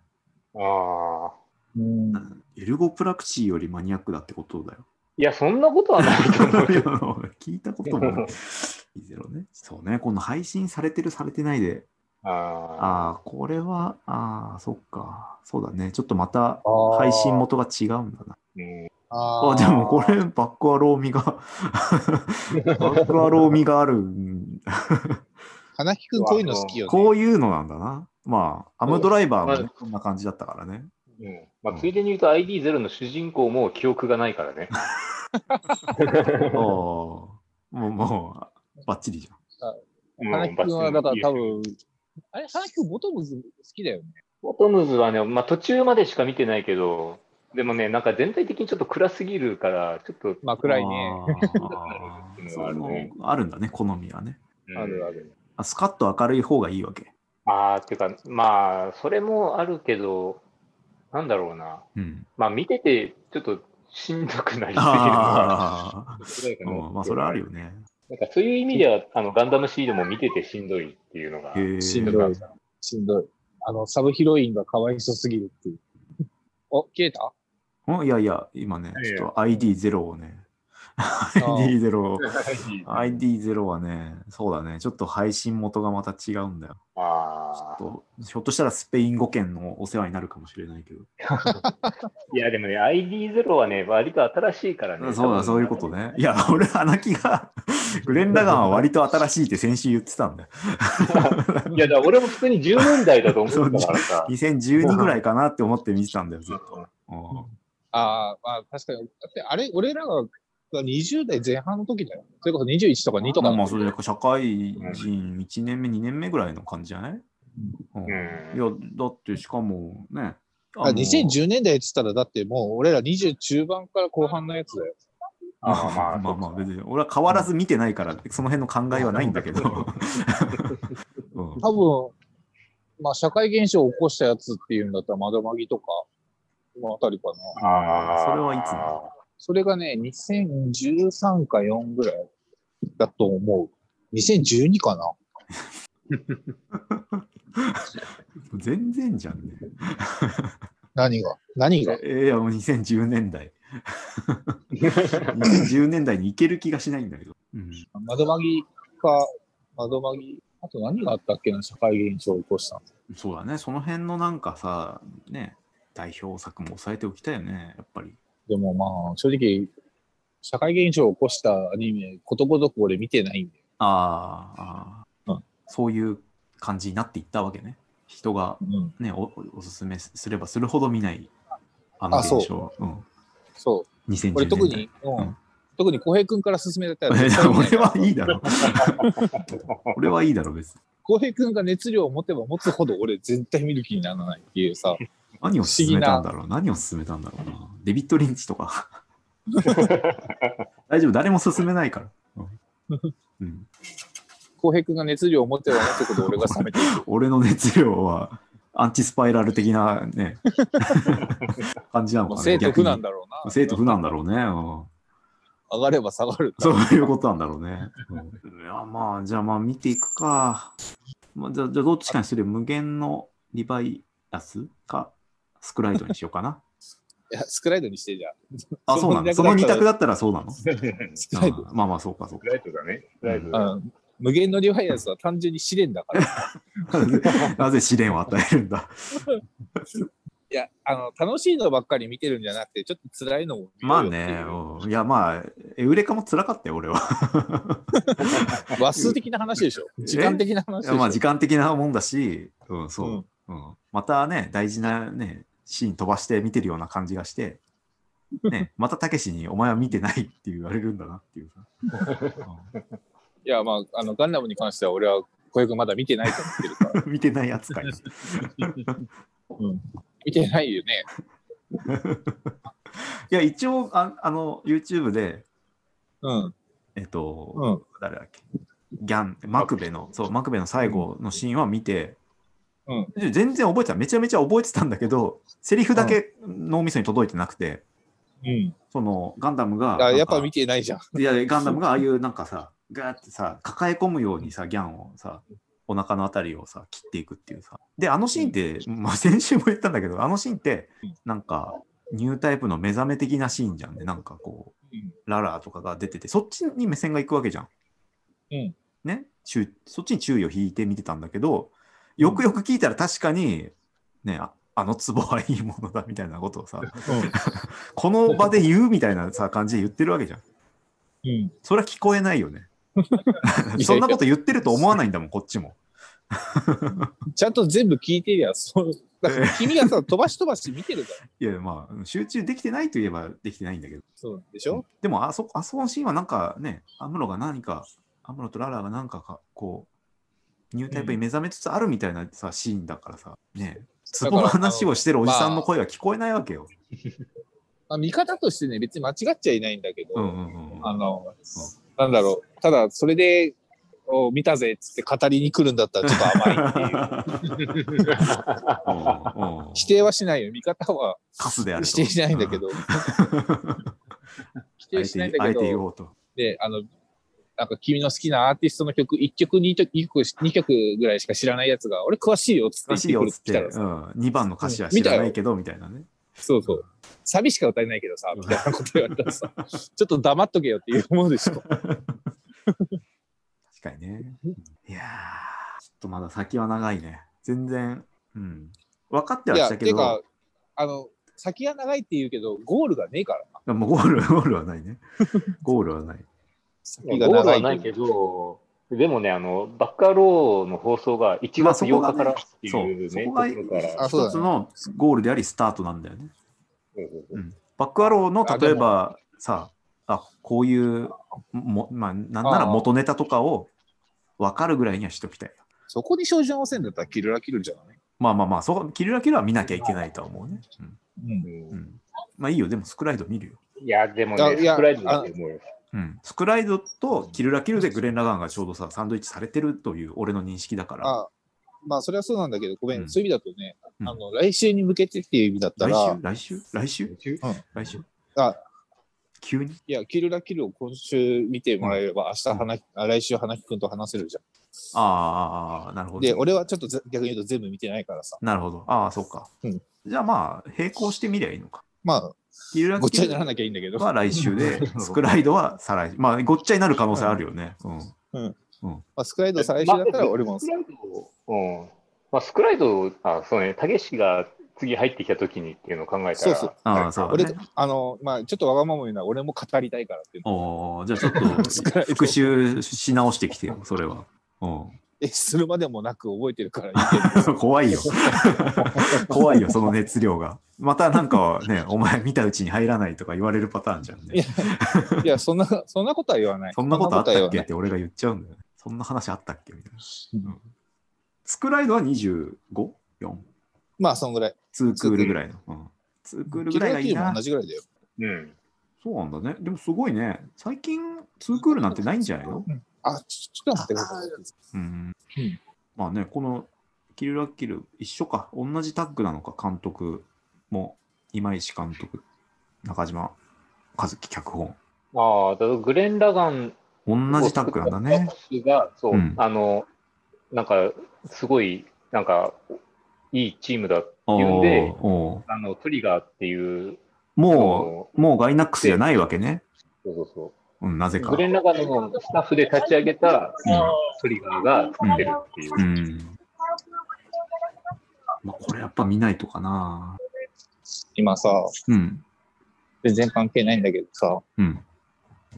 ああ。うん。エルゴプラクチーよりマニアックだってことだよ。いや、そんなことはないと思う。聞いたこともない。ゼロね。そうね。この配信されてるされてないで。あああ、これは、ああ、そっか。そうだね。ちょっとまたー配信元が違うんだな。ーうんああでもこれ、バックアロー味が、バックアロー味がある。花木くんこういうの好きよね。こういうのなんだな。まあ、アムドライバーもねまこんな感じだったからね。うんまあ、ついでに言うと ID0 の主人公も記憶がないからね。もう、もう、バッチリじゃん。うん花木くんはだから多分、あれ、花木くんボトムズ好きだよね。ボトムズはね、まあ、途中までしか見てないけど、でもね、なんか全体的にちょっと暗すぎるから、ちょっと、まあ暗いね。あー そうあるんだね、好みはね。うんあるある。あスカッと明るい方がいいわけ。ああ、っていうか、まあ、それもあるけど、なんだろうな。うん。まあ、見てて、ちょっとしんどくなりすぎるああ、まあ、それはあるよね。なんかそういう意味では、あのガンダムシードも見ててしんどいっていうのが、しんどい。しんどい。あの、サブヒロインがかわいそすぎるっていう。お、消えた？んいやいや、今ね、ちょっと ID0 をね、ID0 を、ID0 はね、そうだね、ちょっと配信元がまた違うんだよ。あちょっとひょっとしたらスペイン語圏のお世話になるかもしれないけど。あ。いや、でもね、ID0 はね、割と新しいからね。そうだ、そういうことね。いや、俺、穴木が、グレン・ラガンは割と新しいって先週言ってたんだよ。いや、だから俺も普通に10年代だと思ってたからさ。2012ぐらいかなって思って見てたんだよ、ずっと。うんああ、まあ確かに。だって、あれ、俺らが20代前半の時だよ。それこそ21とか2とかの時。まあまあ、それで社会人1年目、2年目ぐらいの感じじゃない、うんうんいや、だってしかもね、あ2010年代っつったら、だってもう俺ら20中盤から後半のやつだよ。まあまあ まあまあ、別に俺は変わらず見てないから、その辺の考えはないんだけど。うん多分、まあ社会現象を起こしたやつっていうんだったら、窓マギとか、このあたりかな。ああ。それはいつなそれがね、2013か4ぐらいだと思う。2012かな？全然じゃんね。何が？何が？えいや、もう2010年代。2010年代に行ける気がしないんだけど。うん、窓マギか、窓マギ、あと何があったっけな、社会現象を起こしたの。そうだね、その辺のなんかさ、ね、代表作も抑えておきたいよね、やっぱり。でもまあ、正直、社会現象を起こしたアニメ、ことごとく俺見てないんで。あーあー、うんそういう感じになっていったわけね。人がうん。ね、おおすすめすればするほど見ないあのあそう現象。うん、そう。2010年代。俺特に、うんうん特に浩平君から勧められたら 俺はいいだろ。俺はいいだろ、別に。浩平君が熱量を持てば持つほど俺絶対見る気にならないっていうさ。何を勧めたんだろう？何を勧めたんだろうな？デビッド・リンチとか。大丈夫、誰も勧めないから。うんうん、浩平君が熱量を持てば持つほど俺が冷めていく。俺の熱量はアンチスパイラル的なね、感じなのかな。生徒不難だ。だろうな。生徒不難だろうね。うん上がれば下がる。そういうことなんだろうね。うんいや、まあ、じゃあまあ見ていくか。まあ、じゃあ、じゃあどっちかにする？無限のリバイアスか、スクライドにしようかな。いや、スクライドにしてじゃあ、そそうなの？その二の二択だったらそうなの？スクライド。あまあまあ、そうか、そうか。ライトだね。ライトうだ。うん無限のリファイアンスは単純に試練だから。なぜ試練を与えるんだ？いや、あの、楽しいのばっかり見てるんじゃなくて、ちょっと辛いのも見まあね、ううんいやまあ、エウレカも辛かったよ、俺は。話数的な話でしょ？時間的な話でしょ？まあ、時間的なもんだし、うん、そう。うんまたね、大事なね、シーン飛ばして見てるような感じがして、ね、またたけしにお前は見てないって言われるんだなっていうさ。いや、まあ、あの、ガンダムに関しては俺は小籔君まだ見てないと思ってるから。う ん見てない扱い。うん。見てないよね。いや、一応あ、あの、YouTube で、うん。えっと、うん。誰だっけ？ギャン、マクベの、そう、マクベの最後のシーンは見て、うん全然覚えてた。めちゃめちゃ覚えてたんだけど、セリフだけ脳みそに届いてなくて、うん。そのガンダムが、あやっぱ見てないじゃん。いや、ガンダムがああいうなんかさ、ガーってさ、抱え込むようにさ、ギャンをさ、お腹のあたりをさ、切っていくっていうさ。で、あのシーンって、まあ、先週も言ったんだけど、あのシーンってうん、なんか、ニュータイプの目覚め的なシーンじゃんね。なんかこう、うん。ララーとかが出てて、そっちに目線が行くわけじゃん。うん。ね、注そっちに注意を引いて見てたんだけど、よくよく聞いたら確かに、ね、ああの壺はいいものだみたいなことをさ、この場で言うみたいなさ感じで言ってるわけじゃん。うん。それは聞こえないよね。そんなこと言ってると思わないんだもん、こっちも。ちゃんと全部聞いてりゃ、そう。君がさ、飛ばし飛ばし見てるから。いや、まあ、集中できてないといえばできてないんだけど。そうでしょ？でも、あそ、あそこのシーンはなんかね、アムロが何か、アムロとララがなんかか、こう、ニュータイプに目覚めつつあるみたいなさ、シーンだからさ、ね、ツボの話をしてるおじさんの声は聞こえないわけよ。まあ、見方としてね、別に間違っちゃいないんだけど、うんうんなんだろう。ただ、それで、お見たぜっつって語りに来るんだったらちょっと甘いっていう。否定はしないよ。見方はカスであると。否定しないんだけど。否定しないんだけど。で、あの、なんか君の好きなアーティストの曲、1曲2曲、2曲、2曲ぐらいしか知らないやつが、俺詳しいよっつってらしいよって、言ってきたらさ、うん、2番の歌詞は知らないけど、みたいなね。そうそう。サビしか歌えないけどさ、みたいなこと言われたらさ、ちょっと黙っとけよっていう思うでしょ。確かにね。いやー、ちょっとまだ先は長いね。全然、うん。分かってはいしや、たけど、てか、あの、先が長いって言うけど、ゴールがねえからな。もうゴール、ゴールはないね。ゴールはない。先ゴールは長ないけど、でもね、あの、バッカローの放送が1月8日からっていうね、そこがところからあそうだね一つのゴールであり、スタートなんだよね。うんうんうんバックアローのあ例えばさあこういうも、まあ、なんなら元ネタとかを分かるぐらいにはしときたい。そこに照準を合わせるんだったらキルラキルじゃない？まあまあまあ、そこキルラキルは見なきゃいけないとは思うね。うんうん。うんうん、まあいいよ、でもスクライド見るよ。いや、でもね、あいやスプライドだと思うよ。うん、スクライドとキルラキルでグレン・ラガンがちょうどさサンドイッチされてるという俺の認識だから。あまあ、それはそうなんだけど、ごめん、うんそういう意味だとね、うんあの、来週に向けてっていう意味だった来ら週、来週？来週？来週？あ、急に？いや、キルラキルを今週見てもらえれば、明日話、あ来週花木くんと話せるじゃああ、なるほん。ど。で、俺はちょっとぜ逆に言うと全部見てないからさ。なるほど。ああ、そうか。うんじゃあまあ、並行してみりゃいいのか。まあ、キルラごっちゃにならなきゃいいんだけど。は来週で、スクライドは再来週。まあ、ごっちゃになる可能性あるよね。うん。まあ、スクライド再来週だったら俺もスクライド、うん。まあ、スクライド、あ、そうね、たけしが次入ってきた時にっていうのを考えたら、そうそうああ、そうだ俺ね。、あの、まあ、ちょっとわがまま言うのは俺も語りたいからっていうの。おーじゃあちょっと 復習し直してきてよ、それは。うんえ、するまでもなく覚えてるから。怖いよ。怖いよ、その熱量が。またなんかね、お前見たうちに入らないとか言われるパターンじゃんいやね。いや、そんな、そんなことは言わない。そんなことあったっけって俺が言っちゃうんだよね。そんな話あったっけみたいな。うんスクライドは 25?4? まあ、そんぐらい。2クールぐらいの。うん、2クールぐらいがいいなキルラキルも同。じぐらいだよ。うん。そうなんだね。でもすごいね。最近2クールなんてないんじゃないの？あ、ちょちょっと待ってください。うんうんまあね、このキルラキル一緒か。同じタッグなのか、監督も今石監督、中島和樹脚本。ああ、だグレン・ラガン同じタッグなんだね。が、そう、うんあの、なんか、すごい、なんか、いいチームだっていうんで、あの、トリガーっていう、もう、もうガイナックスじゃないわけね。そうそうそう。うん、なぜか。グレン・ラガンのスタッフで立ち上げたトリガーが作ってるっていう。うん。まあ、これやっぱ見ないとかな。今さ、うん。全然関係ないんだけどさ、うん。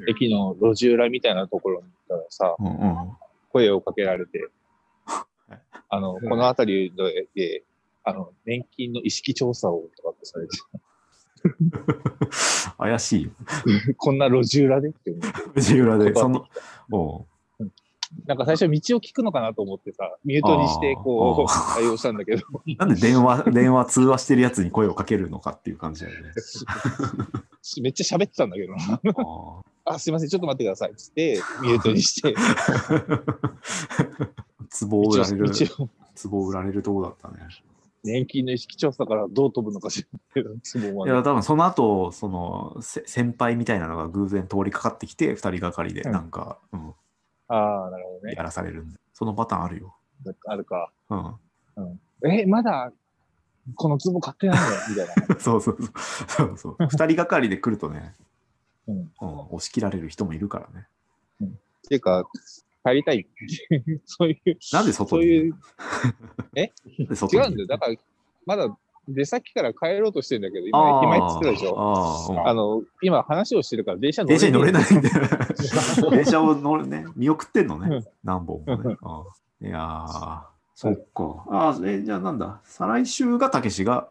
駅の路地裏みたいなところに行ったらさ、うんうん。声をかけられてはい、あの、うんこの辺りで、であの、年金の意識調査をとかってされて、怪しいよ。こんな路地裏でって思って。藤浦で、断その、おうなんか最初道を聞くのかなと思ってさ、ミュートにしてこう対応したんだけど、なんで電話、電話通話してるやつに声をかけるのかっていう感じだよね。めっちゃ喋ってたんだけどな。ああ、すいません、ちょっと待ってください。つって、ミュートにして、ー壺を売られる、壺を売られるとこだったね。年金の意識調査からどう飛ぶのか知らないや、多分その後、その、せ先輩みたいなのが偶然通りかかってきて、二人がかりで、うんなんか、うん、ああ、なるほどね。やらされるんで。そのパターンあるよ。あるか。うん。え、まだ、このツボ買ってないの？みたいな。そうそうそう。そうそう。二人がかりで来るとね、うんうん、押し切られる人もいるからね。っていうか、帰りたい。そういう、なんで外に？そういう、なんで外に？違うんだよ。だから、まだ出先から帰ろうとしてるんだけど、今、駅前って言ってたでしょ？あの、今話をしてるから電車乗電車に乗れないんで。だよ。電車を乗るね、見送ってんのねうん。何本もね。いやー、そっか。ああ、え、じゃあなんだ？再来週がたけしが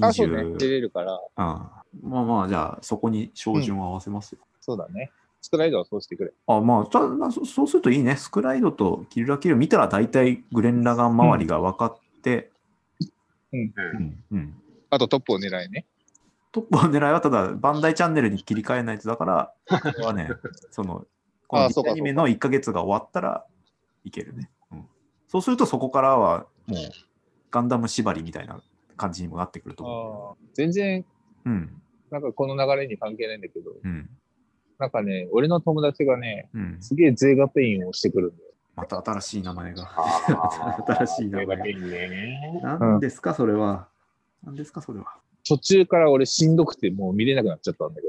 あ、そうね。20。出れるから、うんまあまあ、じゃあそこに照準を合わせますよ。そうだね。スクライドはそうしてくれ。あまあたまあそ、そうするといいね。スクライドとキルラキル見たら大体グレン・ラガン周りが分かって、うん。うんうんあとトップを狙いね。トップを狙いはただ、バンダイチャンネルに切り替えないとだから、これはね、その、このアニメの1ヶ月が終わったらいけるね、うん。そうするとそこからはもうガンダム縛りみたいな感じにもなってくると思あー全然、う。うん。なんかこの流れに関係ないんだけど、うん。なんかね、俺の友達がね、うん。すげえ税額ペインをしてくるんだよ。また新しい名前が。新しい名前それだけにね。何ですか、それは。何ですか、それは。途中から俺しんどくてもう見れなくなっちゃったんだけ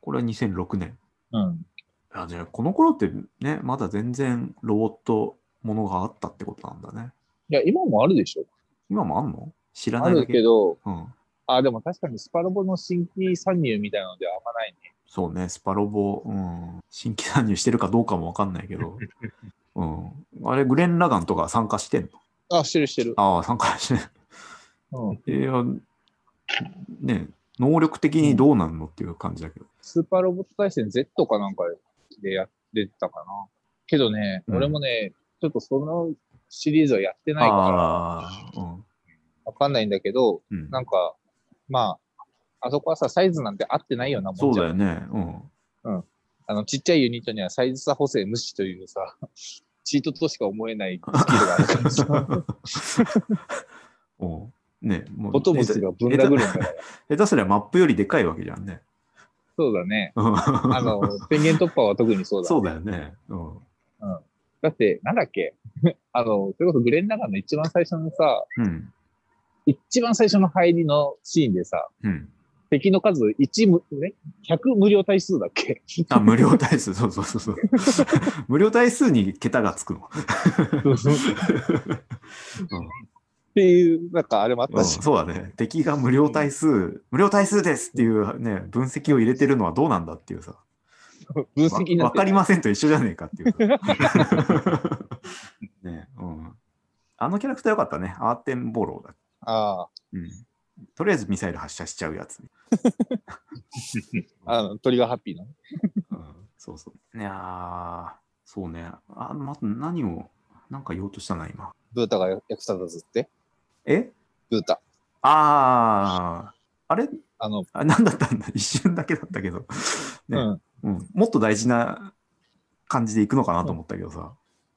これは2006年。ど。うん。あじゃあ、この頃ってね、まだ全然ロボットものがあったってことなんだね。いや、今もあるでしょ。今もあんの？知らあないけど、うん。あ、でも確かにスパロボの新規参入みたいなのではあんまないね。そうね、スパロボ、うん、新規参入してるかどうかもわかんないけど、うん。あれ、グレン・ラガンとか参加してんの？あ、してるしてる。ああ、参加してない。うん。いや、ね、能力的にどうなんのっていう感じだけど。スーパーロボット対戦 Z かなんかでやってたかな。けどね、うん俺もね、ちょっとそのシリーズはやってないから、ああ、うん。わかんないんだけど、うん、なんか、まあ、あそこはさ、サイズなんて合ってないようなもんじゃん。そうだよね。うん。あの、ちっちゃいユニットにはサイズ差補正無視というさ、チートとしか思えないスキルがあるからさ、おうね、もうボトムスがぶん殴るんだから。下手すりゃマップよりでかいわけじゃんね。そうだね。うんあの、宣言突破は特にそうだ。そうだよね。うん。だって、なんだっけ？あの、それこそグレン・ラガンの一番最初のさ、うん。一番最初の入りのシーンでさ、うん。敵の数1む、ね、100無料対数だっけ？あ、無料対数、そうそうそうそう。無料対数に桁がつくの。っていう、なんかあれもあっうん、たし。そうだね。敵が無料対数、無料対数ですっていうね、分析を入れてるのはどうなんだっていうさ。分析わかりませんと一緒じゃねえかっていう。ねうん。あのキャラクターよかったね。アーテンボローだ。あうん。とりあえずミサイル発射しちゃうやつ、ねあ、あの、トリガーハッピーの？うん。そうそう。いやー、そうね。あ、また何を、なんか言おうとしたな、今。ブータが役立たずって？え？ブータ。あー、あれ？あの、あ何だったんだ？一瞬だけだったけど、ねうん。うん。もっと大事な感じでいくのかなと思ったけどさ。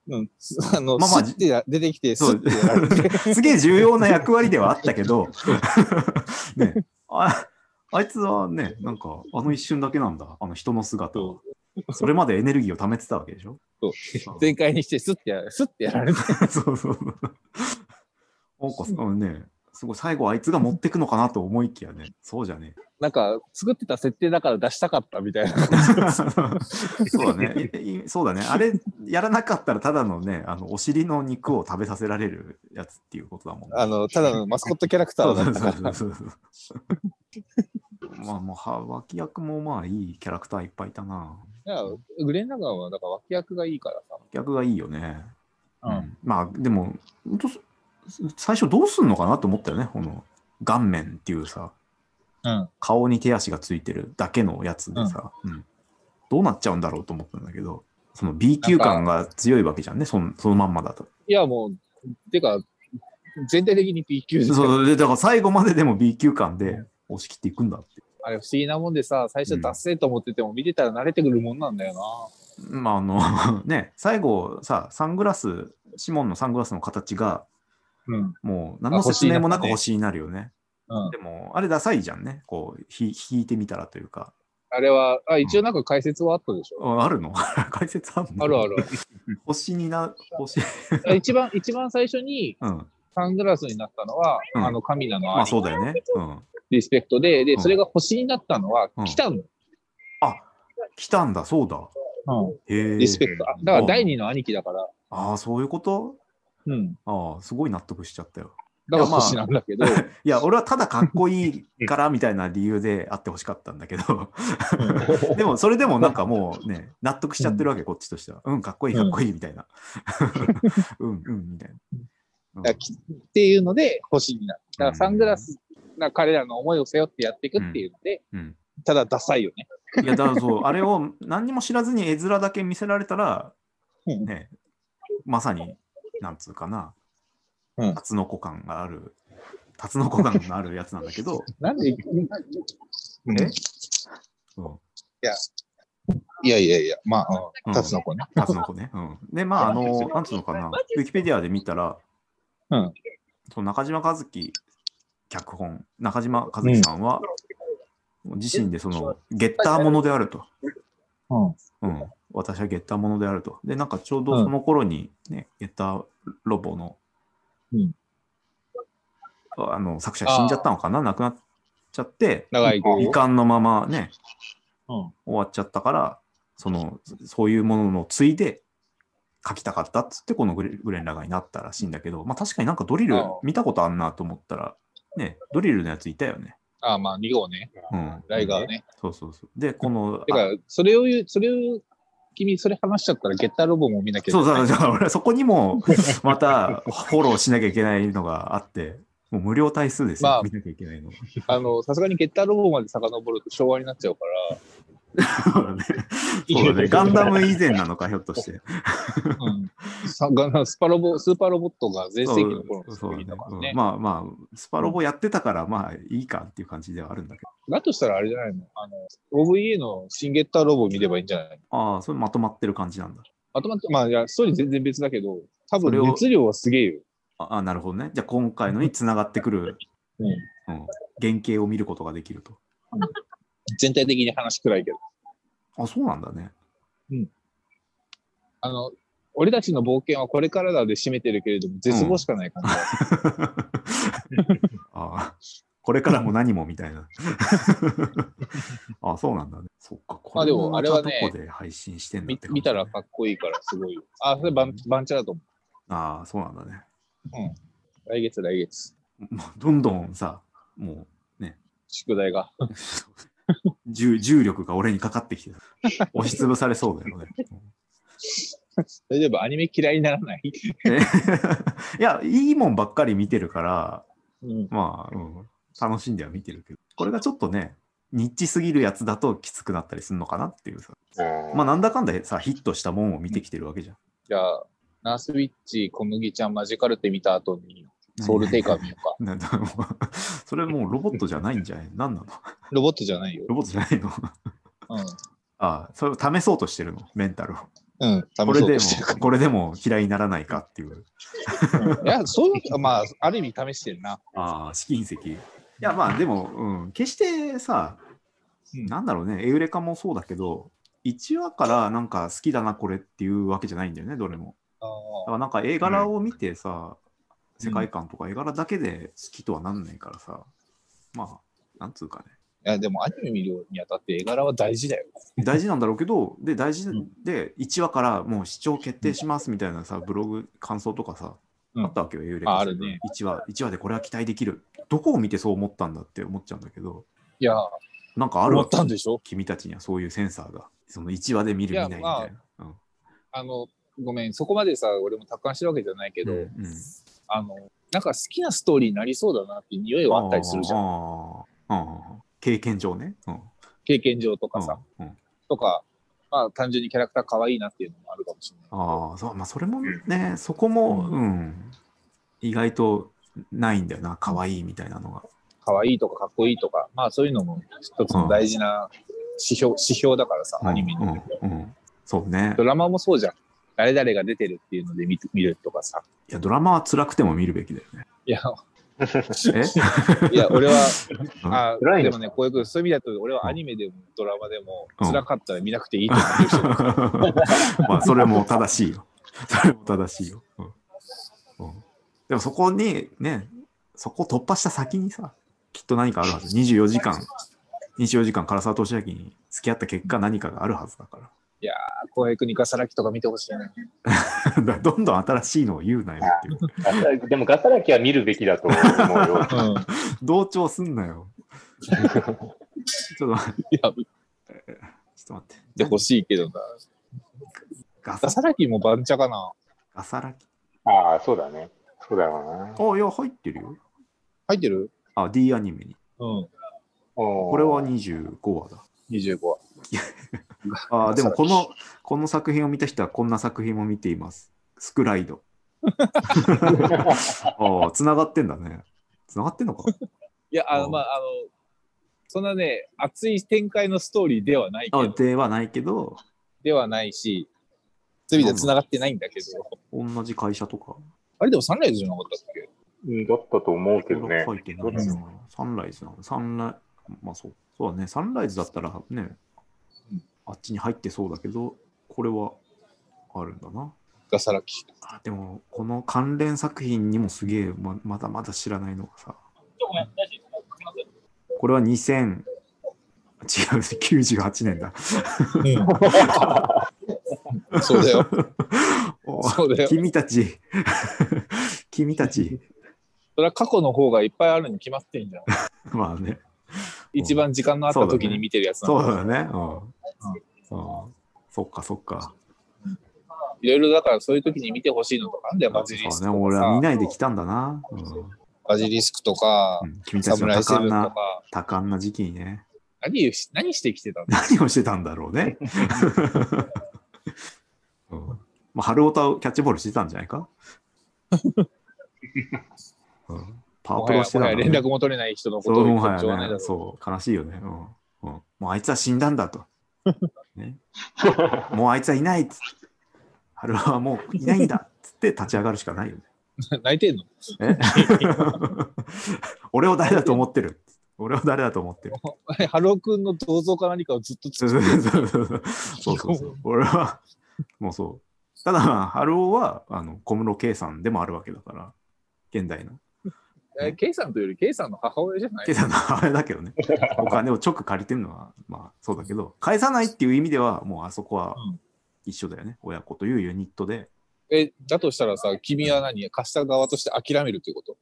うん。あの、まあまあ出てきて、スそう。すげえ重要な役割ではあったけど、ね、ああいつはね、なんかあの一瞬だけなんだ、あの人の姿。は。それまでエネルギーを貯めてたわけでしょ？そう。うん。全開にして、スッてや、スッてやられて。そうそう。なんかうん。ね、すごい最後あいつが持ってくのかなと思いきやね、そうじゃねなんか、作ってた設定だから出したかったみたいな。え。そうだね。そうだね。あれやらなかったらただのね、あのお尻の肉を食べさせられるやつっていうことだもんね。あの、ただのマスコットキャラクターだったから。そうそうそうそうまあもうは脇役もまあいいキャラクターいっぱいいたな。いや、グレン・ラガンは、だから脇役がいいからさ。脇役がいいよね。うんまあでも、最初どうすんのかなと思ったよね。この顔面っていうさ、うん。顔に手足がついてるだけのやつでさ、うんどうなっちゃうんだろうと思ったんだけど、その B 級感が強いわけじゃんね、そのそのまんまだと。いや、もう、てか、全体的に B 級でそうでだから最後まででも B 級感で押し切っていくんだって。あれ不思議なもんでさ、最初達成と思ってても見てたら慣れてくるもんなんだよな。まああの ね、最後さ、サングラス、シモンのサングラスの形が、うん。もう何の説明もなく星になるよね。うんで。も、あれダサいじゃんね。こう、ひ引いてみたらというか。あれは、あ、一応なんか解説はあったでしょ。ああるの？解説あるの？あるある。星にな、星。あ一番、一番最初にうん。サングラスになったのは、うんあの、カミナのまあ兄そうだよね。うん。リスペクトで、で、うんそれが星になったのはうん、来たの。あ、来たんだ、そうだ。うん。へえ。リスペクト。あだから第二の兄貴だから、ああ、そういうこと？うん。ああ、すごい納得しちゃったよ。だから星なんだけど、いや、俺はただかっこいいからみたいな理由であってほしかったんだけど、でもそれでもなんかもうね、納得しちゃってるわけ、こっちとしては。うん、かっこいい、かっこいいみたいな。うん、うん、みたいな。うんっていうので星になる。だからサングラスが彼らの思いを背負ってやっていくっていうので、うんただダサいよね。いや、だからそう、あれを何にも知らずに絵面だけ見せられたら、うんね、まさに、なんつうかな、うん。タツノコ感がある、タツノコ感のあるやつなんだけど、なんで、うん。え？うん、いや。いやいや、まあ、うん。タツノコね。タツノコね。うん、で、まあ、あの、なんつうのかな、ウィキペディアで見たら、うん。その中島和樹脚本、中島和樹さんは、自身でそのゲッターものであると。うん。うん、私はゲッターものであると。で、なんかちょうどその頃に、ねゲッターロボの、うんあの作者死んじゃったのかな？亡くなっちゃって、長い遺憾のままね、うん。終わっちゃったから、そのそういうものの継いで書きたかったっつって、このグレグレンラガーになったらしいんだけど、まあ確かになんかドリルああ見たことあんなと思ったら、ね、ドリルのやついたよね。あまあ、2号ね。うん、ライガーね。そうそうそう。で、この、てか、それを言う、それを、君、それ話しちゃったら、ゲッターロボも見なきゃいけない。そうそう、だから俺そこにも またフォローしなきゃいけないのがあって、もう無料対数ですよ、まあ見なきゃいけないの。あの、さすがにゲッターロボまで遡ると昭和になっちゃうから、そうだね。そうだね。ガンダム以前なのか、ひょっとして。うん。さガンスパロボ、スーパーロボットが全盛期の頃の作品だからね。うんまあまあ、スパロボやってたから、まあいいかっていう感じではあるんだけど。だとしたらあれじゃないの？あの、OVA の新ゲッターロボを見ればいいんじゃない？ああ、それまとまってる感じなんだ。まとまって、まあ、いや、ストーリー全然別だけど、多分熱量はすげえよ。ああ、なるほどね。じゃあ今回のにつながってくる、うん。うん、原型を見ることができると。全体的に話暗いけど。あ、そうなんだね。あの、俺たちの冒険はこれからだで締めてるけれども、絶望しかない感じだ。ああこれからも何もみたいな。あそうなんだね。そっか。こまあでもあれはねどこで配信してんだっ見て見たらかっこいいからすごいよ。あ、それバンバンチャだと思ああ、そうなんだね。う。来月来月。どんどんさ、も宿題が。う重重力が俺にかかってきて、押しつぶされそうだよね。大丈夫？アニメ嫌いにならない？え？いや、いいもんばっかり見てるから、うん。まあ、うん、楽しんでは見てるけど、これがちょっとね、ニッチすぎるやつだときつくなったりするのかなっていうさ。うんまあ、なんだかんださ、ヒットしたもんを見てきてるわけじゃん。じゃあ、ナースウィッチ、小麦ちゃん、マジカルテ見た後に、ソウルテイカー見ようか。それもうロボットじゃないんじゃない？何なの？ロボットじゃないよ。ロボットじゃないの？うああ、それを試そうとしてるの、メンタルを。ん。うん。これでも、これでも嫌いにならないかっていう。ら。いや、そういう、まあ、ある意味試してるな。ああ、試金石。いや、まあでも、うん、決してさ、うんなんだろうね、エウレカもそうだけど、1話からなんか好きだな、これっていうわけじゃないんだよね、どれも。あだからなんか絵柄を見てさ、うん世界観とか絵柄だけで好きとはなんないからさ、まあ、なんつうかね。いや、でもアニメ見るにあたって絵柄は大事だよ。大事なんだろうけど、で、大事うん。で、1話からもう視聴決定しますみたいなさ、ブログ、感想とかさ、うん。あったわけよ、エウレカああるね。1話、1話でこれは期待できる。どこを見てそう思ったんだって思っちゃうんだけど、いや、なんかある思わけ。ったんでしょ？君たちにはそういうセンサーが、その1話で見る、見ないみたいな。うん。あの、ごめん、そこまでさ、俺も達観してるわけじゃないけど、うんうんあの、なんか好きなストーリーになりそうだなっていう匂いはあったりするじゃん。経験上ね。うん経験上とかさ、うんうんとか、まあ単純にキャラクター可愛いなっていうのもあるかもしれない。ああ、そう、まあ、それもね、そこも、ううん、意外とないんだよな、可愛いみたいなのが。可愛いとかかっこいいとか、まあそういうのも一つの大事な指標,、指標だからさ、アニメに。うんそうねド。ラマもそうじゃん。誰々が出てるっていうので見て見るとかさ。いや、ドラマは辛くても見るべきだよね。いや、え？いや、俺は、うんあ辛いの？でもね、こういうこと、そういう意味だと、俺はアニメでもドラマでも、うん辛かったら見なくていいと思ってる人だからまあ、それも正しいよ。それも正しいよ。うんうんでもそこにね、そこを突破した先にさ、きっと何かあるはず。24時間、24時間唐沢俊明に付き合った結果何かがあるはずだから。浩平君にガサラキとか見てほしい どんどん新しいのを言うなよってでもガサラキは見るべきだと思うよ。うん。同調すんなよ。ちょっと待って、ちょっと待って。てほしいけどな。ガサラキも番茶かなガサラキ。ああ、そうだね。そうだろあ、いや、入ってるよ。入ってる？あ、D アニメに。うん。これは25話だ。25話。あ でもこの、この作品を見た人はこんな作品も見ています。スクライド。ああ、つながってんだね。つながってんのかいや、あの、うんまあ、あの、そんなね、熱い展開のストーリーではないけあど、ではないけど、でではないし、そういう意味では繋がってないんだけど、同じ会社とか。あれでもサンライズじゃなかったっけ？うんだったと思うけどね。書いてないなサンライズなの。サンライまあそう。そうだね。サンライズだったらねうん、あっちに入ってそうだけど、これはあるんだな。ガサラキ。あでも、この関連作品にもすげえままだまだ知らないのがさ、これは2000、違う、98年だ。そうだよ。おそうだよ。君たち、君たち、それは過去の方がいっぱいあるに決まってんじゃん。まあね、一番時間のあった時に見てるやつなそうのだよね。うん。うんそっかそっか。いろいろだからそういう時に見てほしいのとかあんだよ、バジリスクそうね、と俺は見。ないで来たんだな。うんバジリスクとかう、ん君たサちのムライセブンと多感な、か。多感な時期にね、何何してきてたの？何をしてたんだろうね。うんまあ、春オタをキャッチボールしてたんじゃないか、うん、パワープロしてた連絡も取れない人のこそうとを言ってちないだろそう、悲しいよね。うんうん、もうあいつは死んだんだと。ね、もうあいつはいないっつって。春はもういないんだっつって立ち上がるしかないよね。う 泣いてんの？え？俺を誰だと思ってる？俺は誰だと思ってる？ハロー君の銅像か何かをずっとそう作ってそうそうそうそうそうそう。俺は、もうそう。ただ、ハローはあの小室圭さんでもあるわけだから、現代の。え、ケイさんというよりケイさんの母親じゃない？圭さんの母親だけどね。お金を直借りてるのは、まあそうだけど、返さないっていう意味では、もうあそこはうん一緒だよね。親子というユニットで。え、だとしたらさ、君は何？貸した側として諦めるっていうこと？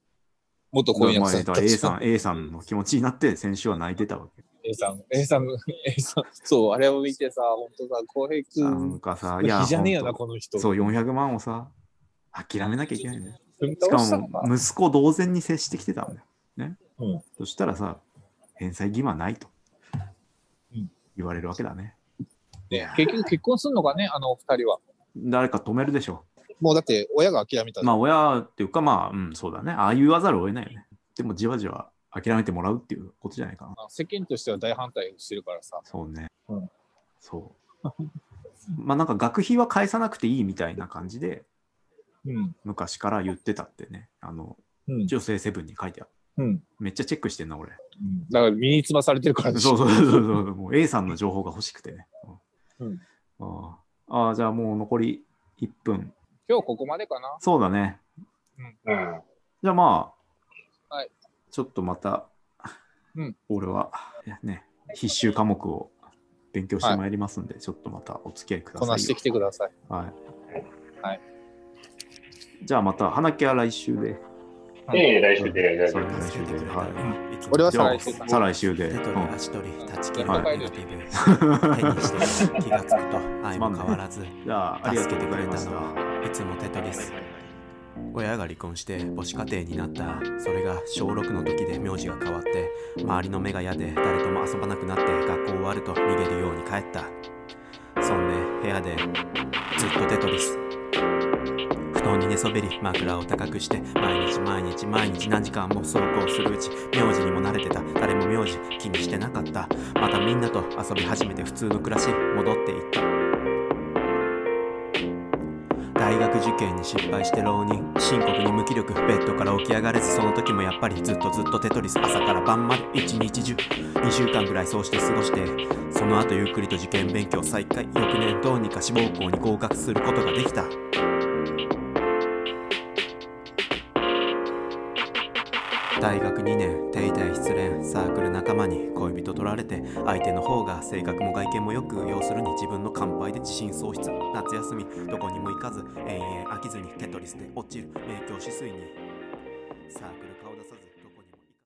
元婚約まあ者だから A さん、A さんの気持ちになって、先週は泣いてたわけ。A さん、A さん、A さん、そう、あれを見てさ、本当さ、浩平なん君、かさ、いや、日じゃねえよな、この人。そう、400万をさ、諦めなきゃいけないね。しかも、息子同然に接してきてたんだよ。ね。うんそしたらさ、返済義務はないとうん言われるわけだね。ね、結局結婚するのかね、あの二人は。誰か止めるでしょもうだって親が諦めたう。まあ、親っていうか、まあ、うん、そうだね。ああ言わざるを得ないよね。でも、じわじわ諦めてもらうっていうことじゃないかな。世間としては大反対してるからさ。そうね。うんそう。まあ、なんか学費は返さなくていいみたいな感じで、うん。昔から言ってたってね。あの、うん。女性セブンに書いてある。うん。めっちゃチェックしてんな、俺。うんだから身につまされてるからそうそうそうそう。もう A さんの情報が欲しくてね。うんああああ、じゃあもう残り1分。今日ここまでかな？そうだね。うん。じゃあまあ、はいちょっとまた、うん俺は、ね、必修科目を勉強してまいりますんで、ちょっとまたお付き合いくださいよ。こなしてきてください。はい。はい。じゃあまた、花木は来週で。ええ、来週で。来週で。はい。俺はじゃあ再来週。再来週で。手取りうん足取り立ち切るはい。ネガティブ手にして気がつくと 愛も変わらず助けてくれ。たのはいつもテトリス。親が離婚して母子家庭になった。それが小6の時で名字が変わって周りの目が嫌で誰とも遊ばなくなって学校終わると逃げるように帰った。そんで部屋でずっとテトリスに寝そべり枕を高くして毎日毎日毎日何時間も走行するうち名字にも慣れてた。誰も名字気にしてなかった。またみんなと遊び始めて普通の暮らし戻っていった。大学受験に失敗して浪人。深刻に無気力。ベッドから起き上がれずその時もやっぱりずっとずっとテトリス朝から晩まで一日中。2週間ぐらいそうして過ごしてその後ゆっくりと受験勉強再開。翌年どうにか志望校に合格することができた。大学2年定大失恋サークル仲間に恋人取られて相手の方が性格も外見もよく要するに自分の乾杯で自信喪失。夏休みどこにも行かず延々飽きずにテトリスで落ちる。名教止水にサークル